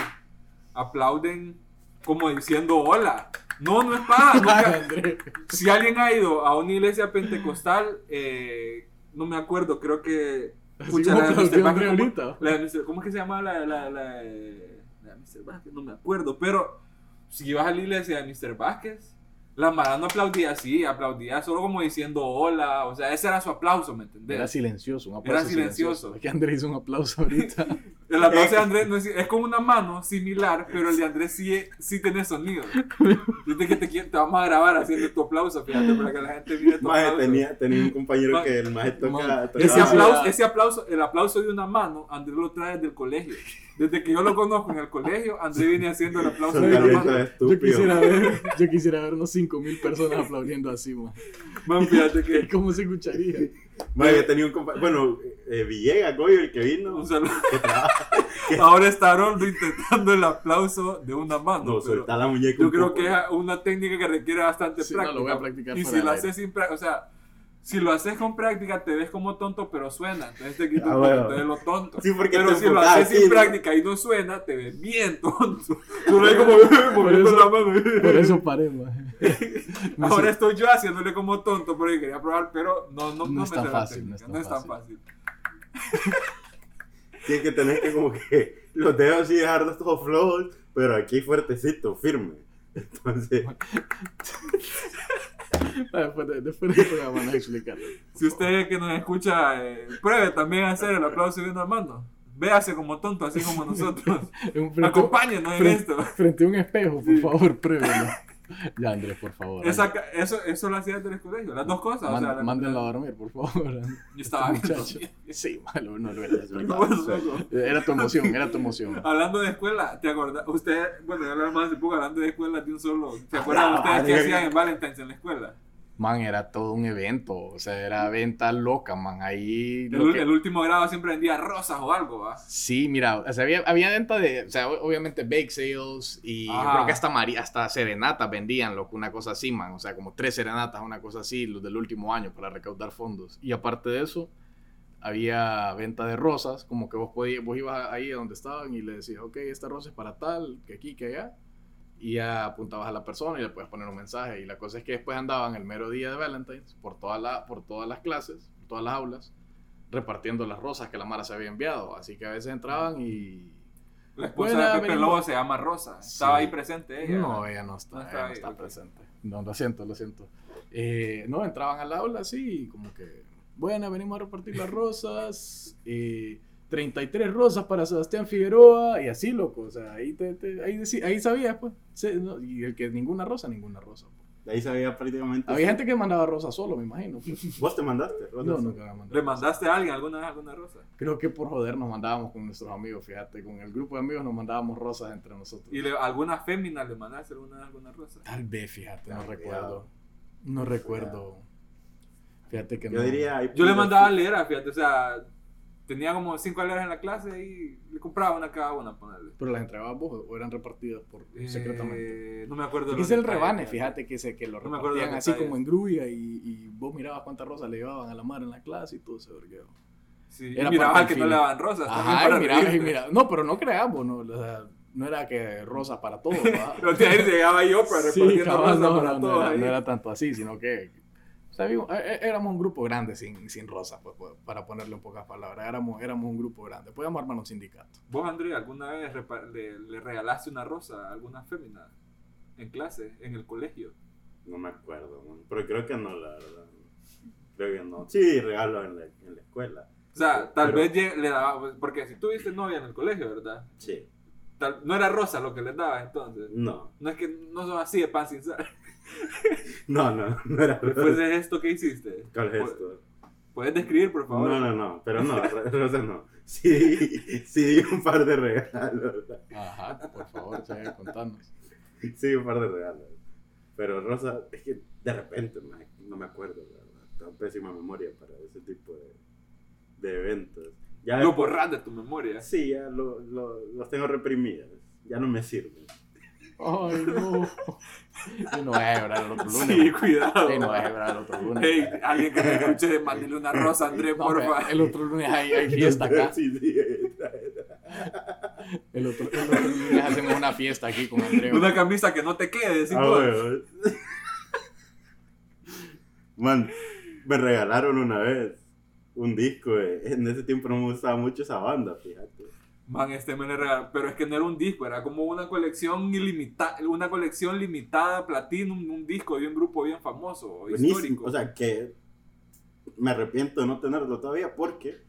Aplauden como diciendo hola. No, no es paja. nunca- si alguien ha ido a una iglesia pentecostal, eh, no me acuerdo, creo que... Pucha, la de Mr. ¿cómo- la de Mr. ¿Cómo es que se llama la, la, la, la de Mr. Vázquez? No me acuerdo, pero si ibas a la iglesia de Mr. Vázquez, la Mara no aplaudía así, aplaudía solo como diciendo hola, o sea, ese era su aplauso, ¿me entendés? Era silencioso, un aplauso Era silencioso. Es que André hizo un aplauso ahorita. El aplauso de Andrés no es, es con una mano similar, pero el de Andrés sí, sí tiene sonido. Dice que te, quiero- te vamos a grabar haciendo tu aplauso, fíjate, para que la gente mire tu Maje, aplauso. tenía, tenía un compañero que el maje toca. Tocaba- Ese aplauso, ese aplauso, el aplauso de una mano, Andrés lo trae del colegio. Desde que yo lo conozco en el colegio, André viene haciendo el aplauso Son de la. Yo quisiera ver, yo quisiera ver unos 5000 personas aplaudiendo así, man. Man, fíjate que. ¿Cómo se escucharía? Mae, yo tenía un compa- Bueno, eh, Villegas, Goyo, el que vino. Un saludo. que. Ahora está Aroldo intentando el aplauso de una mano. No, pero soltar la muñeca. yo creo poco. que es una técnica que requiere bastante Sí, no, práctica. lo voy a practicar y si del haces sin práctica, o sea, si lo haces con práctica, te ves como tonto, pero suena. Entonces te quita Ah, bueno. lo tonto. Sí, porque pero si lo haces sin ¿no? práctica y no suena, te ves bien tonto. Tú ves como moviendo eso- la mano. Por eso paré, man. Ahora estoy yo haciéndole como tonto porque quería probar, pero no, no, No no, es me tan fácil, técnica, no es tan no es tan fácil. Tienes que tener que como que los dedos así dejar todos flojos, pero aquí fuertecito, firme. Entonces, Después de, después de programa van a explicarlo. Si usted que nos escucha, eh, pruebe también a hacer el aplauso de una mano. Véase como tonto, así como nosotros. Acompáñenos en frente- esto. Frente a un espejo, por Sí. favor, pruébelo. Ya, Andrés, por favor. Esa eso, eso lo hacía desde el colegio, las dos cosas. o Man- la- mándenlo a dormir, por favor. Yo estaba Este muchacho. Sí, malo, no lo hubiera ¿Qué explicado. pasó? Era tu emoción, era tu emoción. Hablando de escuela, ¿te acuerdas? Usted, bueno, yo hablaba más hace poco hablando de escuela de un solo. ¿Se acuerdan la ustedes qué hacían en Valentine's en la escuela? Man, era todo un evento, o sea, era venta loca, man. Ahí. El, que- el último grado siempre vendía rosas o algo, ¿va? Sí, mira, o sea, había, había venta de, o sea, obviamente bake sales y yo creo que hasta, mari- hasta serenatas vendían, loco, una cosa así, man, o sea, como tres serenatas, una cosa así, los del último año para recaudar fondos. Y aparte de eso, había venta de rosas, como que vos, podías, vos ibas ahí a donde estaban y le decías, ok, esta rosa es para tal, que aquí, que allá. Y ya apuntabas a la persona y le puedes poner un mensaje. Y la cosa es que después andaban el mero día de Valentine's por, toda la, por todas las clases, por todas las aulas, repartiendo las rosas que la Mara se había enviado. Así que a veces entraban y... La esposa Buena, de Pepe venimos- Lobo se llama Rosa. Estaba Sí. ahí presente ella. No, ella no está, No ella no está presente. No, lo siento, lo siento. Eh, no, entraban al aula así, como que, bueno, venimos a repartir las rosas. eh, 33 rosas para Sebastián Figueroa y así, loco. O sea, ahí, te, te- ahí, deci- ahí sabías, pues. No, y el que ninguna rosa, ninguna rosa. pues. de ahí sabía prácticamente. Había gente que mandaba rosas solo, me imagino. pues. ¿Vos te mandaste? No, nunca me mandaba ¿Le mandaste a alguien alguna vez alguna rosa? Creo que por joder nos mandábamos con nuestros amigos, fíjate. Con el grupo de amigos nos mandábamos rosas entre nosotros. ¿Y le- alguna fémina le mandaste alguna vez alguna rosa? Tal vez, fíjate, no Ah, recuerdo. No recuerdo. Fíjate que Yo no. diría. Yo le mandaba leras, fíjate, o sea, tenía como cinco leras en la clase y le compraba una cada una, ponerle. Pero las entregabas vos o eran repartidas por secretamente. Eh, no me acuerdo. es el rebane, fíjate que, se, que lo No repartían así detalles. como en grulla y, y vos mirabas cuántas rosas le llevaban a la mar en la clase y todo ese vergueo. Sí, Era y miraba parte al que no le daban rosas. Ajá, para y mirabas y mirabas. No, pero no creamos, ¿no? O sea, no era que rosas para todos, ahí llegaba yo para Sí, repartiendo cabal, rosas no, para no, no todos era, ahí. no era tanto así, sino que é- é- éramos un grupo grande sin, sin rosas, pues, pues, para ponerle en pocas palabras. Éramos, éramos un grupo grande. Podíamos armar un sindicato. ¿Vos, André, alguna vez le, le regalaste una rosa a alguna fémina en clase, en el colegio? No me acuerdo, man. pero creo que no, la verdad. Creo que no. Sí, regalo en la, en la escuela. O sea, tal Pero- vez le daba, porque si tuviste novia en el colegio, ¿verdad? Sí. Tal- no era rosa lo que les daba entonces. No. No es que no son así de pan sin sal. No, no, no era Después de esto que hiciste. ¿Cuál es pu- esto? ¿Puedes describir, por favor? No, no, no, pero no, Rosa no. Sí, sí, di un par de regalos. Ajá, por favor, sigue contanos. Sí, un par de regalos. Pero Rosa, es que de repente no me acuerdo, la verdad. Tengo pésima memoria para ese tipo de, de eventos. Ya Lo borras de tu memoria. Sí, ya lo, lo- los tengo reprimidos. Ya no me sirven. Ay, no. Y no vas a llorar el otro lunes. Sí, cuidado. Y no vas a llorar el otro lunes. Hey, alguien que me escuche, mándele una rosa, André, No, porfa. el otro lunes hay, hay fiesta acá. Sí, sí. El otro, el otro lunes hacemos una fiesta aquí con Andreu. Una camisa que no te quede, sin Ah, vos. bueno. Man, me regalaron una vez un disco. eh. En ese tiempo no me gustaba mucho esa banda, fíjate. Man, este me le regaló. Pero es que no era un disco, era como una colección ilimitada, una colección limitada, Platinum, un disco de un grupo bien famoso, Buenísimo. histórico. O sea, que me arrepiento de no tenerlo todavía porque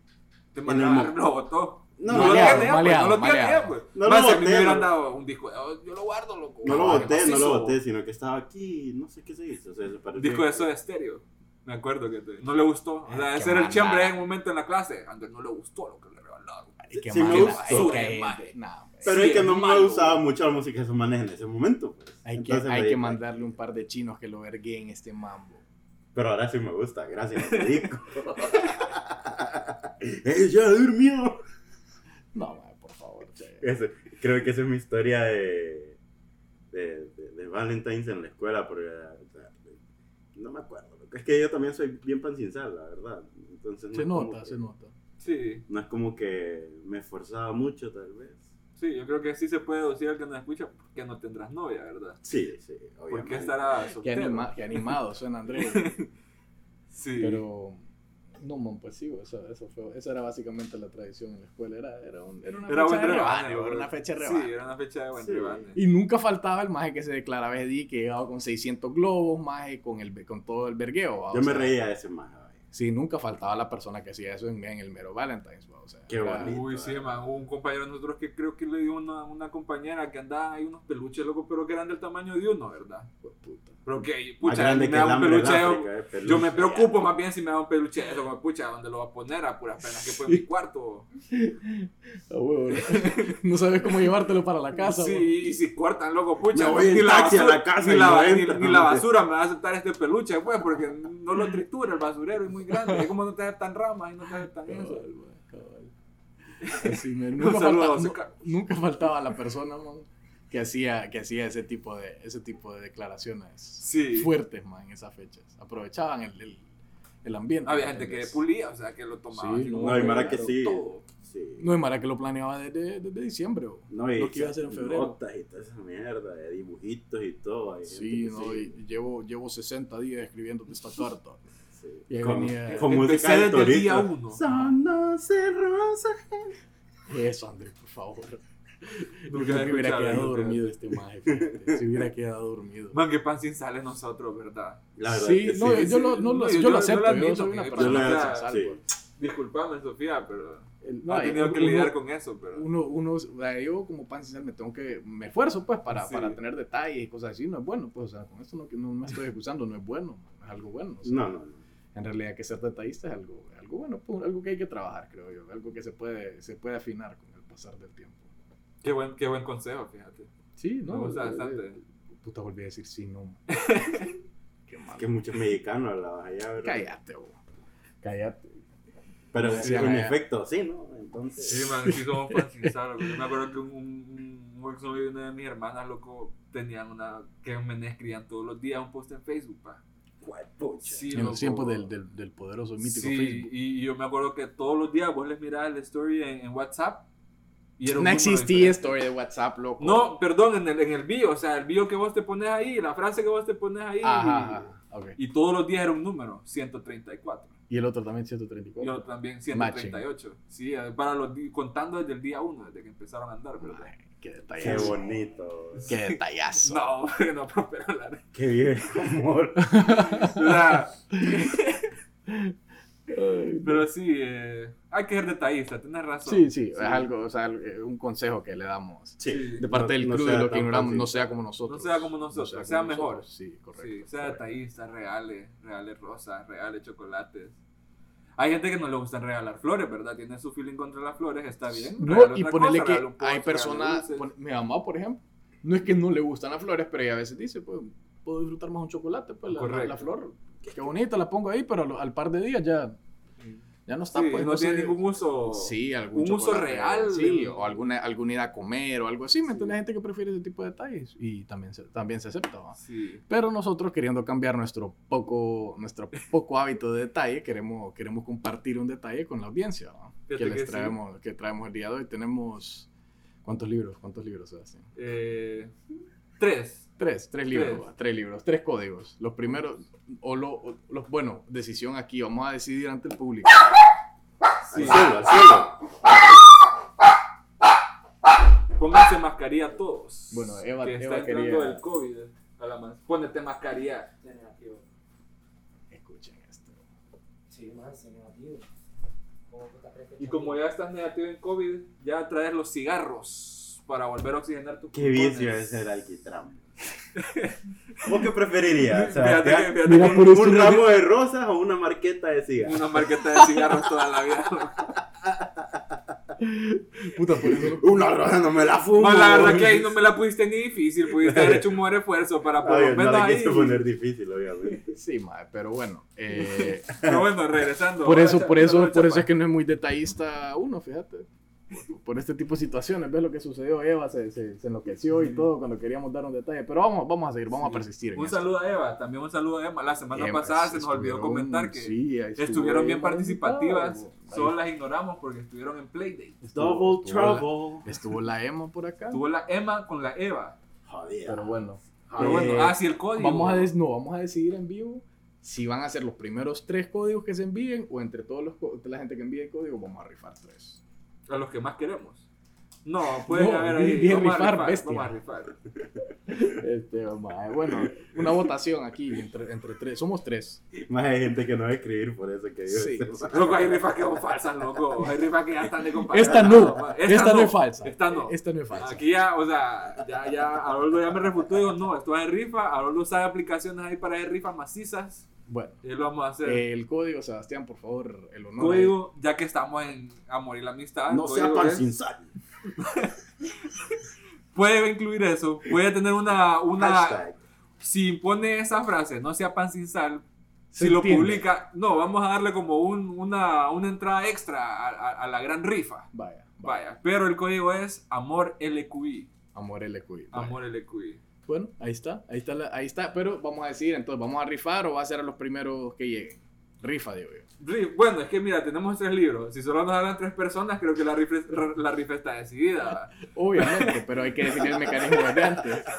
te mandaron, el lo botó. No, No, lo maleado, tenía, pues, no lo tenía, pues. No Más lo si a mí me boté, hubieran no. dado un disco, yo lo guardo, loco. no lo Ah, boté, no lo boté, sino que estaba aquí, no sé qué se hizo. O sea, se Un disco de eso de estéreo. Me acuerdo que te- no le gustó. O sea, Qué ese era el chambre en un momento en la clase. Andrés no le gustó lo Es que, Sí, man, me gustó. es que nah. Pero Sí, es que no me gustaba mucho la música de esos manes en ese momento. Pues. Hay que, Entonces hay que mandarle un par de chinos que lo verguen este mambo. Pero ahora sí me gusta, gracias. ¡Ella durmió! No, man, por favor. Ese- creo que esa es mi historia de, de, de, de Valentine's en la escuela, porque o sea, no me acuerdo. Es que yo también soy bien pancinzal, la verdad. Entonces no Se nota, que- se nota. Sí, No es como que me esforzaba mucho, tal vez. sí, yo creo que sí se puede decir al que nos escucha que no tendrás novia, ¿verdad? Sí, sí, ¿Por obviamente. qué estará Qué, soltero? anima- qué animado suena Andrés. Sí. Pero, no, man, pues sí, eso, eso, fue, eso era básicamente la tradición en la escuela. Era, era, un- era una Era fecha buen de rebane, rebane, era una fecha de Sí, rebane. era una fecha de buen Sí. rebane. Y nunca faltaba el maje que se declaraba día que llegaba con 600 globos, maje, con, el, con todo el vergueo. ¿va? Yo O me sea, reía de ese más. Sí, nunca faltaba la persona que hacía eso en, en el mero Valentine's. ¿va? O sea, Qué era- bonito. Uy, sí, eh. man. Hubo un compañero de nosotros que creo que le dio una, una compañera que andaba ahí unos peluches locos, pero que eran del tamaño de uno, ¿verdad? Pues, puta. Pero que, pucha, me que da un peluche. África, eh, peluche. Yo me preocupo más bien si me da un peluche de eso, como pucha, ¿dónde lo va a poner? A puras penas que fue en mi cuarto. ¿no? no sabes cómo llevártelo para la casa. Sí, y si cortan, loco, pucha, Me voy ni, la basura, casa ni, y la, ni- la basura me va a aceptar este peluche, pues, porque no lo tritura el basurero, es muy grande. Es como no te aceptan ramas y no te aceptan eso. Así, man, Un nunca, saludo a falta- José nu- Carlos. nunca faltaba la persona man, que hacía, que hacía ese, tipo de, ese tipo de declaraciones Sí. fuertes man, en esas fechas. Aprovechaban el, el, el ambiente. Había ¿me gente que pulía, o sea, que lo tomaba. Sí, no, como No, y Mara que sí. todo. sí. No, es Mara que lo planeaba desde, desde diciembre. o No, y lo que iba a hacer en febrero. Notas y toda esa mierda de dibujitos y todo. hay Sí, gente que no, y llevo, llevo 60 días escribiéndote esta carta. Sí. Venía- con Empecé desde el día uno. Son doce rosas. Eso, Andrés, por favor. Nunca Yo he me hubiera quedado nunca. dormido este maje. Se hubiera quedado dormido. Man, que pan sin sal es nosotros, ¿verdad? La verdad Sí, que no, sí. yo, lo, no lo, No, yo yo- lo yo acepto. Yo, admito, soy una que persona yo sin sal, sí. pues. Disculpame, Sofía, pero no, ha tenido uno- que lidiar con eso, pero... uno, uno, yo como pan sin sal me tengo que, me esfuerzo pues para, Sí. para tener detalles y cosas así, no es bueno, pues, o sea, con esto no, no me estoy excusando, no es bueno, es algo bueno. o sea, No, no, no. En realidad que ser detallista es algo, algo bueno, pues, algo que hay que trabajar, creo yo, algo que se puede, se puede afinar con el pasar del tiempo. Qué buen, qué buen consejo, fíjate. Sí, no. Me gusta eh, bastante. eh, Puta, volví a decir sí, no. Qué mal. Que muchos mexicanos hablabas allá, ¿verdad? Cállate, bo. Cállate. Pero sí, en allá. efecto, sí, ¿no? Entonces. Sí, man, sí somos güey. Yo me acuerdo que un, un, un ex novio de una de mis hermanas, loco, tenían una... Que me escribían todos los días un post en Facebook, pa. Sí, en los tiempos del, del, del poderoso y mítico Sí, Facebook. y yo me acuerdo que todos los días vos les mirabas el story en, en WhatsApp. Y era un No existía story de WhatsApp, loco. No, perdón, en el, en el bio, o sea, el bio que vos te pones ahí, la frase que vos te pones ahí. Ajá, ajá. Ok. Y todos los días era un número, 134. Y el otro también Y 134. otro también 138. Sí, eh, para los contando desde el día 1, desde que empezaron a andar, ¿verdad? Ay, qué Qué detallazo. bonito. Qué detallazo. No, no prosperó la Qué bien, amor. O sea, Ay, pero sí, eh, hay que ser detallista, tenés razón. Sí, sí, es algo, o sea, eh, un consejo que le damos. Sí. De parte No- del no crew sea de lo que ignoramos, no sea como nosotros. No sea como nosotros, sea mejor. nosotros. Sí, correcto. Sí, sea correcto. detallistas, reales, reales rosas, reales chocolates. Hay gente que no le gustan regalar flores, ¿verdad? Tiene su feeling contra las flores, está bien. No, y ponerle cosa, que post, hay personas, pon- mi mamá, por ejemplo, no es que no le gustan las flores, pero ella a veces dice, pues, puedo disfrutar más un chocolate, pues, la, la- la flor, qué bonita, la pongo ahí, pero al par de días ya, ya no está, Sí, pues, no tiene sé, ningún uso. Sí, algún un uso real Sí, del- o alguna, alguna ida a comer o algo así, ¿me entiendes? Hay gente que prefiere ese tipo de detalles y también se, también se acepta. Sí. Pero nosotros queriendo cambiar nuestro poco, nuestro poco hábito de detalle, queremos, queremos compartir un detalle con la audiencia. Fíjate que les que sí. traemos, que traemos el día de hoy. Tenemos, ¿cuántos libros? ¿Cuántos libros, Sebastián? Eh, tres. Tres, tres libros, Tres. libros, tres códigos. Los primeros, o, lo, o los, bueno, decisión aquí, vamos a decidir ante el público. Sí. Al cielo, al cielo. Pónganse mascarilla todos. Bueno, Eva- que Eva está entrando quería- el COVID. A la más. Pónete mascarilla. Escuchen esto. Sí, más, negativo. ¿Cómo puta crees que Y como ya estás negativo en COVID, ya traes los cigarros para volver a oxigenar tu Qué vicio es el alquitrán. ¿Vos qué preferirías? O sea, Fíjate que, ¿te- fíjate Mira, ¿Un eso- ramo de rosas o una marqueta de cigarros? una marqueta de cigarros toda la vida. Puta, por eso Una roja no me la fumo. Ma, la verdad que ahí no me la pusiste ni difícil, pudiste haber hecho un buen esfuerzo para lo no la quise poner difícil, obviamente. Sí, madre, pero bueno. eh, Pero bueno, regresando. por eso, por eso, por eso es que no es muy detallista uno, fíjate. Por este tipo de situaciones, ves lo que sucedió, Eva se, se, se enloqueció y todo cuando queríamos dar un detalle, pero vamos, vamos a seguir, vamos a persistir. en Un esto. saludo a Eva, también un saludo a Emma. La semana Emma, pasada se nos olvidó comentar que sí, estuvo estuvieron bien participativas, solo las ignoramos porque estuvieron en Playdate. estuvo- Double estuvo la- trouble. Estuvo la Emma por acá. Tuvo la Emma con la Eva. Joder. Pero bueno. Pero Eh, bueno, ah, sí, el código. Vamos a, des- no, vamos a decidir en vivo si van a ser los primeros tres códigos que se envíen o entre todos los la gente que envíe el código vamos a rifar tres. A los que más queremos. No, pueden No, haber ahí. bien vamos, a rifar, rifar, bestia. vamos a rifar. Este, a- bueno, una votación aquí entre, entre tres. Somos tres. Más hay gente que no va a escribir por eso que yo. Sí. Loco, hay rifas que son falsas, loco. Hay rifas que ya están de compañía. Esta no, ma. esta, no, es falsa. Esta no. Esta no es falsa. Aquí ya, o sea, ya, ya, Haroldo ya me refutó y digo, no, esto es rifa. Haroldo sabe aplicaciones ahí para hacer rifas macizas. Bueno, Y lo vamos a hacer. el código, Sebastián, por favor, el honor. código, ya que estamos en Amor y la Amistad. No sea pan es- sin sal. Puede incluir eso. Puede tener una. una Hashtag. si pone esa frase, no sea pan sin sal. Se Si lo publica, no, vamos a darle como un- una, una entrada extra a, a- a la gran rifa. Vaya, vaya. Vaya, pero el código es Amor LQI. Amor LQI. Amor LQI. Bueno, ahí está, ahí está, la- ahí está. Pero vamos a decir, entonces, ¿vamos a rifar o va a ser a los primeros que lleguen? Rifa, digo yo. Bueno, es que mira, tenemos tres libros. Si solo nos hablan tres personas, creo que la rifa, la rifa está decidida. Obviamente, pero hay que definir el mecanismo desde antes.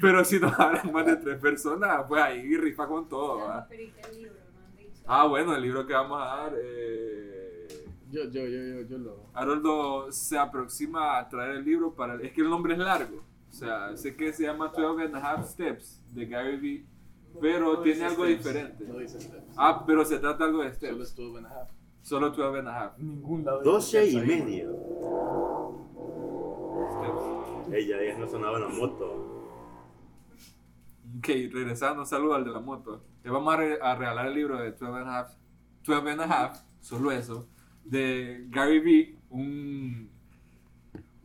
Pero si nos hablan más de tres personas, pues ahí rifa con todo. ¿va? Pero ¿y qué libro? No han dicho. Ah, bueno, el libro que vamos a dar. Eh... Yo, yo, yo, yo, yo lo. Haroldo se aproxima a traer el libro para... Es que el nombre es largo. O sea, sé que se llama 12 and a Half Steps de Gary Vee, pero No tiene algo steps, diferente. No dice steps. Ah, pero se trata algo de Solo steps. estuvo en half. Solo 12 and a Half Ningún lado. dice 12 steps y medio. Steps. Ella ya no sonaba la moto. Ok, regresando, saludo al de la moto. Le vamos a, re- a regalar el libro de 12 and a Half, 12 and a Half, solo eso, de Gary Vee, un,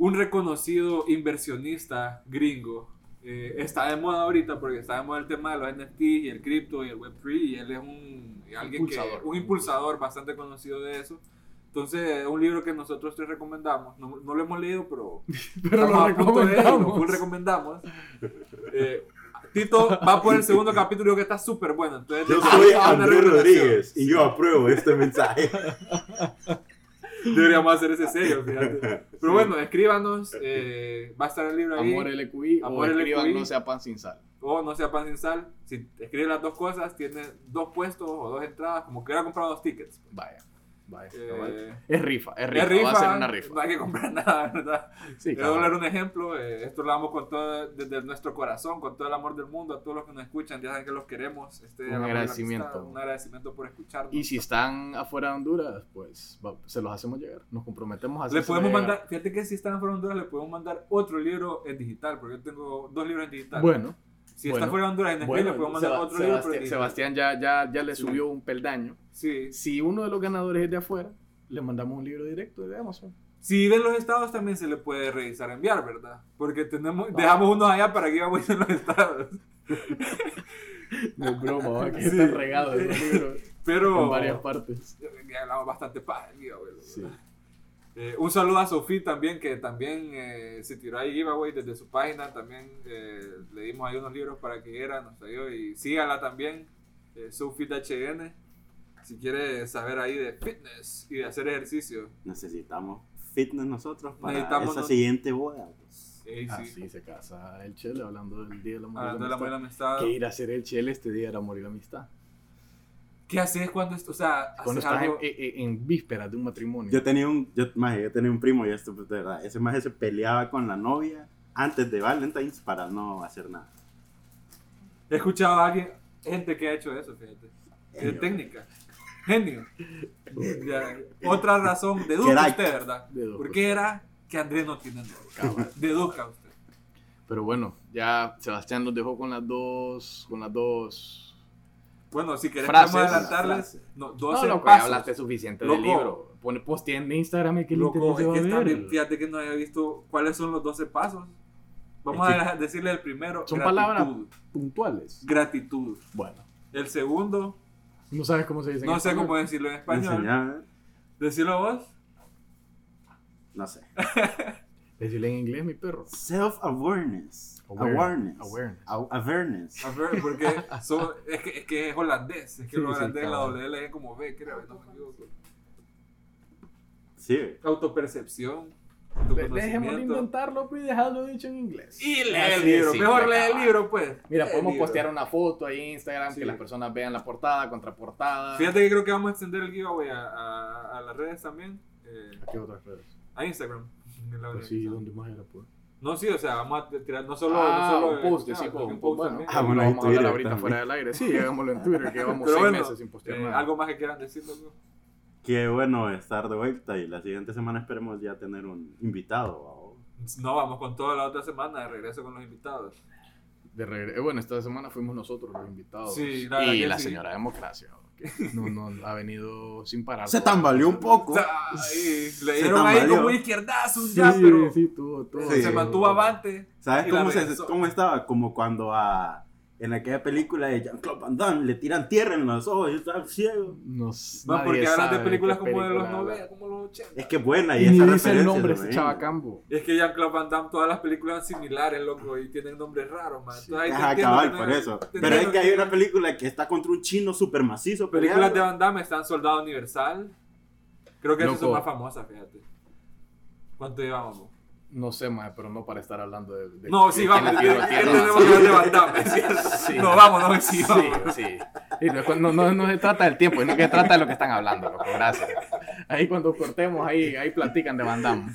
un reconocido inversionista gringo. Eh, está de moda ahorita porque está de moda el tema de los NFT y el cripto y el Web3 y él es un, alguien Impulsador. que, un impulsador bastante conocido de eso. Entonces, es un libro que nosotros te recomendamos. No, no lo hemos leído, pero Pero lo recomendamos. full recomendamos. Eh, Tito va por el segundo capítulo que está súper bueno. Entonces, Yo soy Andrés. Rodríguez y yo apruebo este mensaje. Deberíamos hacer ese sello, fíjate. Pero bueno, escríbanos. eh, va a estar el libro ahí. Amor LQI Amor o escriban LQI. no sea pan sin sal. O no sea pan sin sal. Si escribe las dos cosas, tiene dos puestos o dos entradas. Como que hubiera comprado dos tickets. Vaya, Eh, es rifa, es rifa, es rifa, va a ser una rifa. No hay que comprar nada, ¿verdad? Sí, Quiero dar un ejemplo, eh, esto lo damos con todo, desde nuestro corazón, con todo el amor del mundo, a todos los que nos escuchan, ya saben que los queremos. Este, Un agradecimiento. amistad, un agradecimiento por escucharnos. Y si están afuera de Honduras, pues va- se los hacemos llegar. Nos comprometemos a le hacerse podemos llegar. mandar, fíjate que si están fuera de Honduras, le podemos mandar otro libro en digital, porque yo tengo dos libros en digital. Bueno, si bueno, está fuera de Honduras, en bueno le podemos mandar otro libro, pero Sebastián. Sebastián ya, ya, ya le Sí. subió un peldaño. Sí. Si uno de los ganadores es de afuera, le mandamos un libro directo de Amazon. Si en los estados, también se le puede revisar enviar, ¿verdad? Porque tenemos, Ah. dejamos unos allá para que íbamos en los estados. No es broma, ¿va? que Sí. están regados esos libros Pero. en varias partes. Ya hablamos bastante güey. Sí. Eh, un saludo a Sofía también, que también eh, se tiró ahí giveaway desde su página. También eh, le dimos ahí unos libros para que era, nos trayó. Y sígala también, eh, HN. Si quiere saber ahí de fitness y de hacer ejercicio. Necesitamos fitness nosotros para Necesitamos esa nos- siguiente boda. pues. Ah, sí. sí, se casa el Chele hablando del Día del Amor Hablando y de la Amistad. amistad. ¿Qué ir a hacer el Chele este Día del Amor y la Amistad? ¿Qué haces cuando esto? O sea, Cuando haces estás en, algo- en- en vísperas de un matrimonio. Yo tenía un, yo, maje, yo tenía un primo y esto, pues, de verdad, ese maje se peleaba con la novia antes de Valentine's para no hacer nada. He escuchado a alguien, gente que ha hecho eso, fíjate. De Genio. técnica. Genio. Ya, Otra razón, deduzca usted, ¿verdad? Deduzca ¿Por qué era que Andrés no tiene novia? Deduzca usted. Pero bueno, ya Sebastián nos dejó con las dos, con las dos. Bueno, si querés Frases. podemos adelantarles no, No, 12 loco, pasos. hablaste suficiente Loco, del libro. pone postea en Instagram y que le Loco, es va que a está ver. bien, fíjate que no había visto cuáles son los 12 pasos. Vamos Es que- a decirle el primero. Son gratitud. palabras puntuales. Gratitud. Bueno, El segundo, no sabes cómo se dice. en no sé español? cómo decirlo en español. Enseñar, Decirlo vos. no sé. Decirle en inglés, mi perro. Self-awareness. Awareness. Awareness. Awareness. Aw- Awareness. Porque son- es, que, es que es holandés. Es que Sí, lo sí, holandés, la doble L es como B, creo, no me equivoco. Sí. Autopercepción. De- Dejémoslo autoconocimiento. intentarlo pues, y dejarlo dicho en inglés. Y lee el de libro. Mejor lee el libro, pues. Mira, Lee podemos postear una foto ahí en Instagram Sí. que las personas vean la portada, contraportada. Fíjate que creo que vamos a extender el giveaway a, a, a las redes también. eh, ¿A qué otras redes? a Instagram. En Pues sí. ¿dónde más era? Pues? No, sí, o sea, vamos a tirar no solo. ah, no solo un post, sí, claro, pues, un post bueno. también. Ah, bueno, lo en vamos a hablar Twitter ahorita también. fuera del aire. Sí, hagámoslo en Twitter, que llevamos Pero seis bueno, meses sin postear eh, nada. algo más que quieran decir, loco? Qué bueno estar de vuelta y la siguiente semana esperemos ya tener un invitado. ¿o? No, vamos con toda la otra semana de regreso con los invitados. De regre- eh, bueno, esta semana fuimos nosotros los invitados. Sí, la y la sí. señora democracia. que No, no, ha venido sin parar. Se tambaleó un poco. Ay, le dieron ahí como un izquierdazo, un Sí, ya, pero sí, tuvo, tuvo. Sí. se mantuvo avante. ¿Sabes cómo, se, cómo estaba? Como cuando a, en aquella película de Jean-Claude Van Damme le tiran tierra en los ojos y está ciego. Nos, No, nadie porque hablan de películas como de los película habla. 90, como los 80. Es que buena y, Y esa dice el nombre se ese me chava vino. Cambo. Es que Jean-Claude Van Damme, todas las películas son similares, loco, y tienen nombres raros, man. Entonces, ahí te Ajá, cabal, por no- eso. Pero es que hay una película que está contra un chino súper macizo. Películas de. Van Damme están Soldado Universal. Creo que esas son más famosas, fíjate. ¿Cuánto llevamos? No sé, más, pero no para estar hablando de. de- No, sí, de vamos. quién ¿Qué le tiró tierra, tenemos que. Sí. No, vamos, no, sí, Sí, vamos. sí. Y no, no, no, no se trata del tiempo, sino que se trata de lo que están hablando, loco. Gracias. Ahí cuando cortemos, ahí, ahí platican de Van Damme.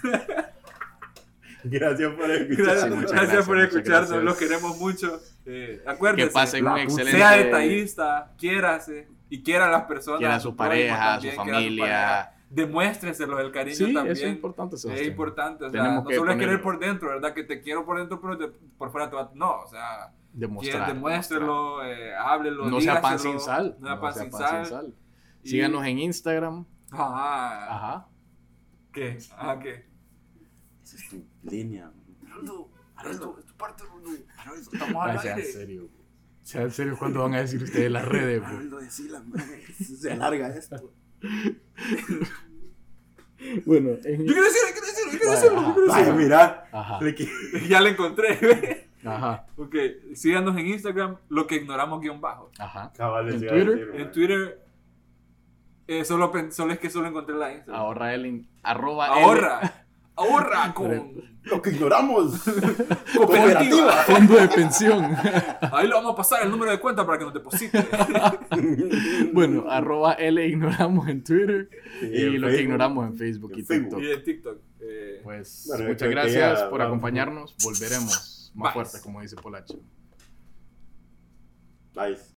Gracias por escuchar. Gracias, Sí, gracias gracias, por escucharnos, gracias. los queremos mucho. Eh, acuérdense, Que pasen un excelente. sea detallista, quiérase y quiera a las personas. Quiera a su pareja, a su familia. Pareja. Demuéstreselo el cariño Sí, también. eso es importante. Es Sebastián. importante, o sea, Tenemos no que solo es querer por dentro, ¿verdad? Que te quiero por dentro, pero te- por fuera te va... No, o sea, Demostrar. demuéstrelo, eh, háblelo, No sea pan sin sal. No sea pan sin sal. Y- Síganos en Instagram. Ajá. Ajá. ¿Qué? Ajá, ¿qué? Esa es tu línea. Haroldo, es tu parte. Haroldo, estamos al Ah, sea en aire. serio. Sea en serio, ¿cuándo van a decir ustedes las redes? bro? Haroldo, decila, man. Se alarga esto. Bueno, en... Yo quiero decirlo, yo quiero decirlo, yo quiero yo Vaya, mira. Ajá. Le Ya la encontré. Ajá. ok, síganos en Instagram, lo que ignoramos guion bajo. Ajá. ¿En Twitter? decir, En man. Twitter, eh, solo, solo es que solo encontré la Instagram. Ahorra el in- arroba L- Ahorra, ahorra con Lo que ignoramos. cooperativa. Fondo de pensión. Ahí le vamos a pasar el número de cuenta para que nos deposite. bueno, arroba L ignoramos en Twitter y en lo que ignoramos en Facebook y Facebook. TikTok. y en TikTok. eh, Pues Bueno, muchas gracias ya por vamos. acompañarnos. Volveremos más Bye. fuerte, como dice Polacho. Nice.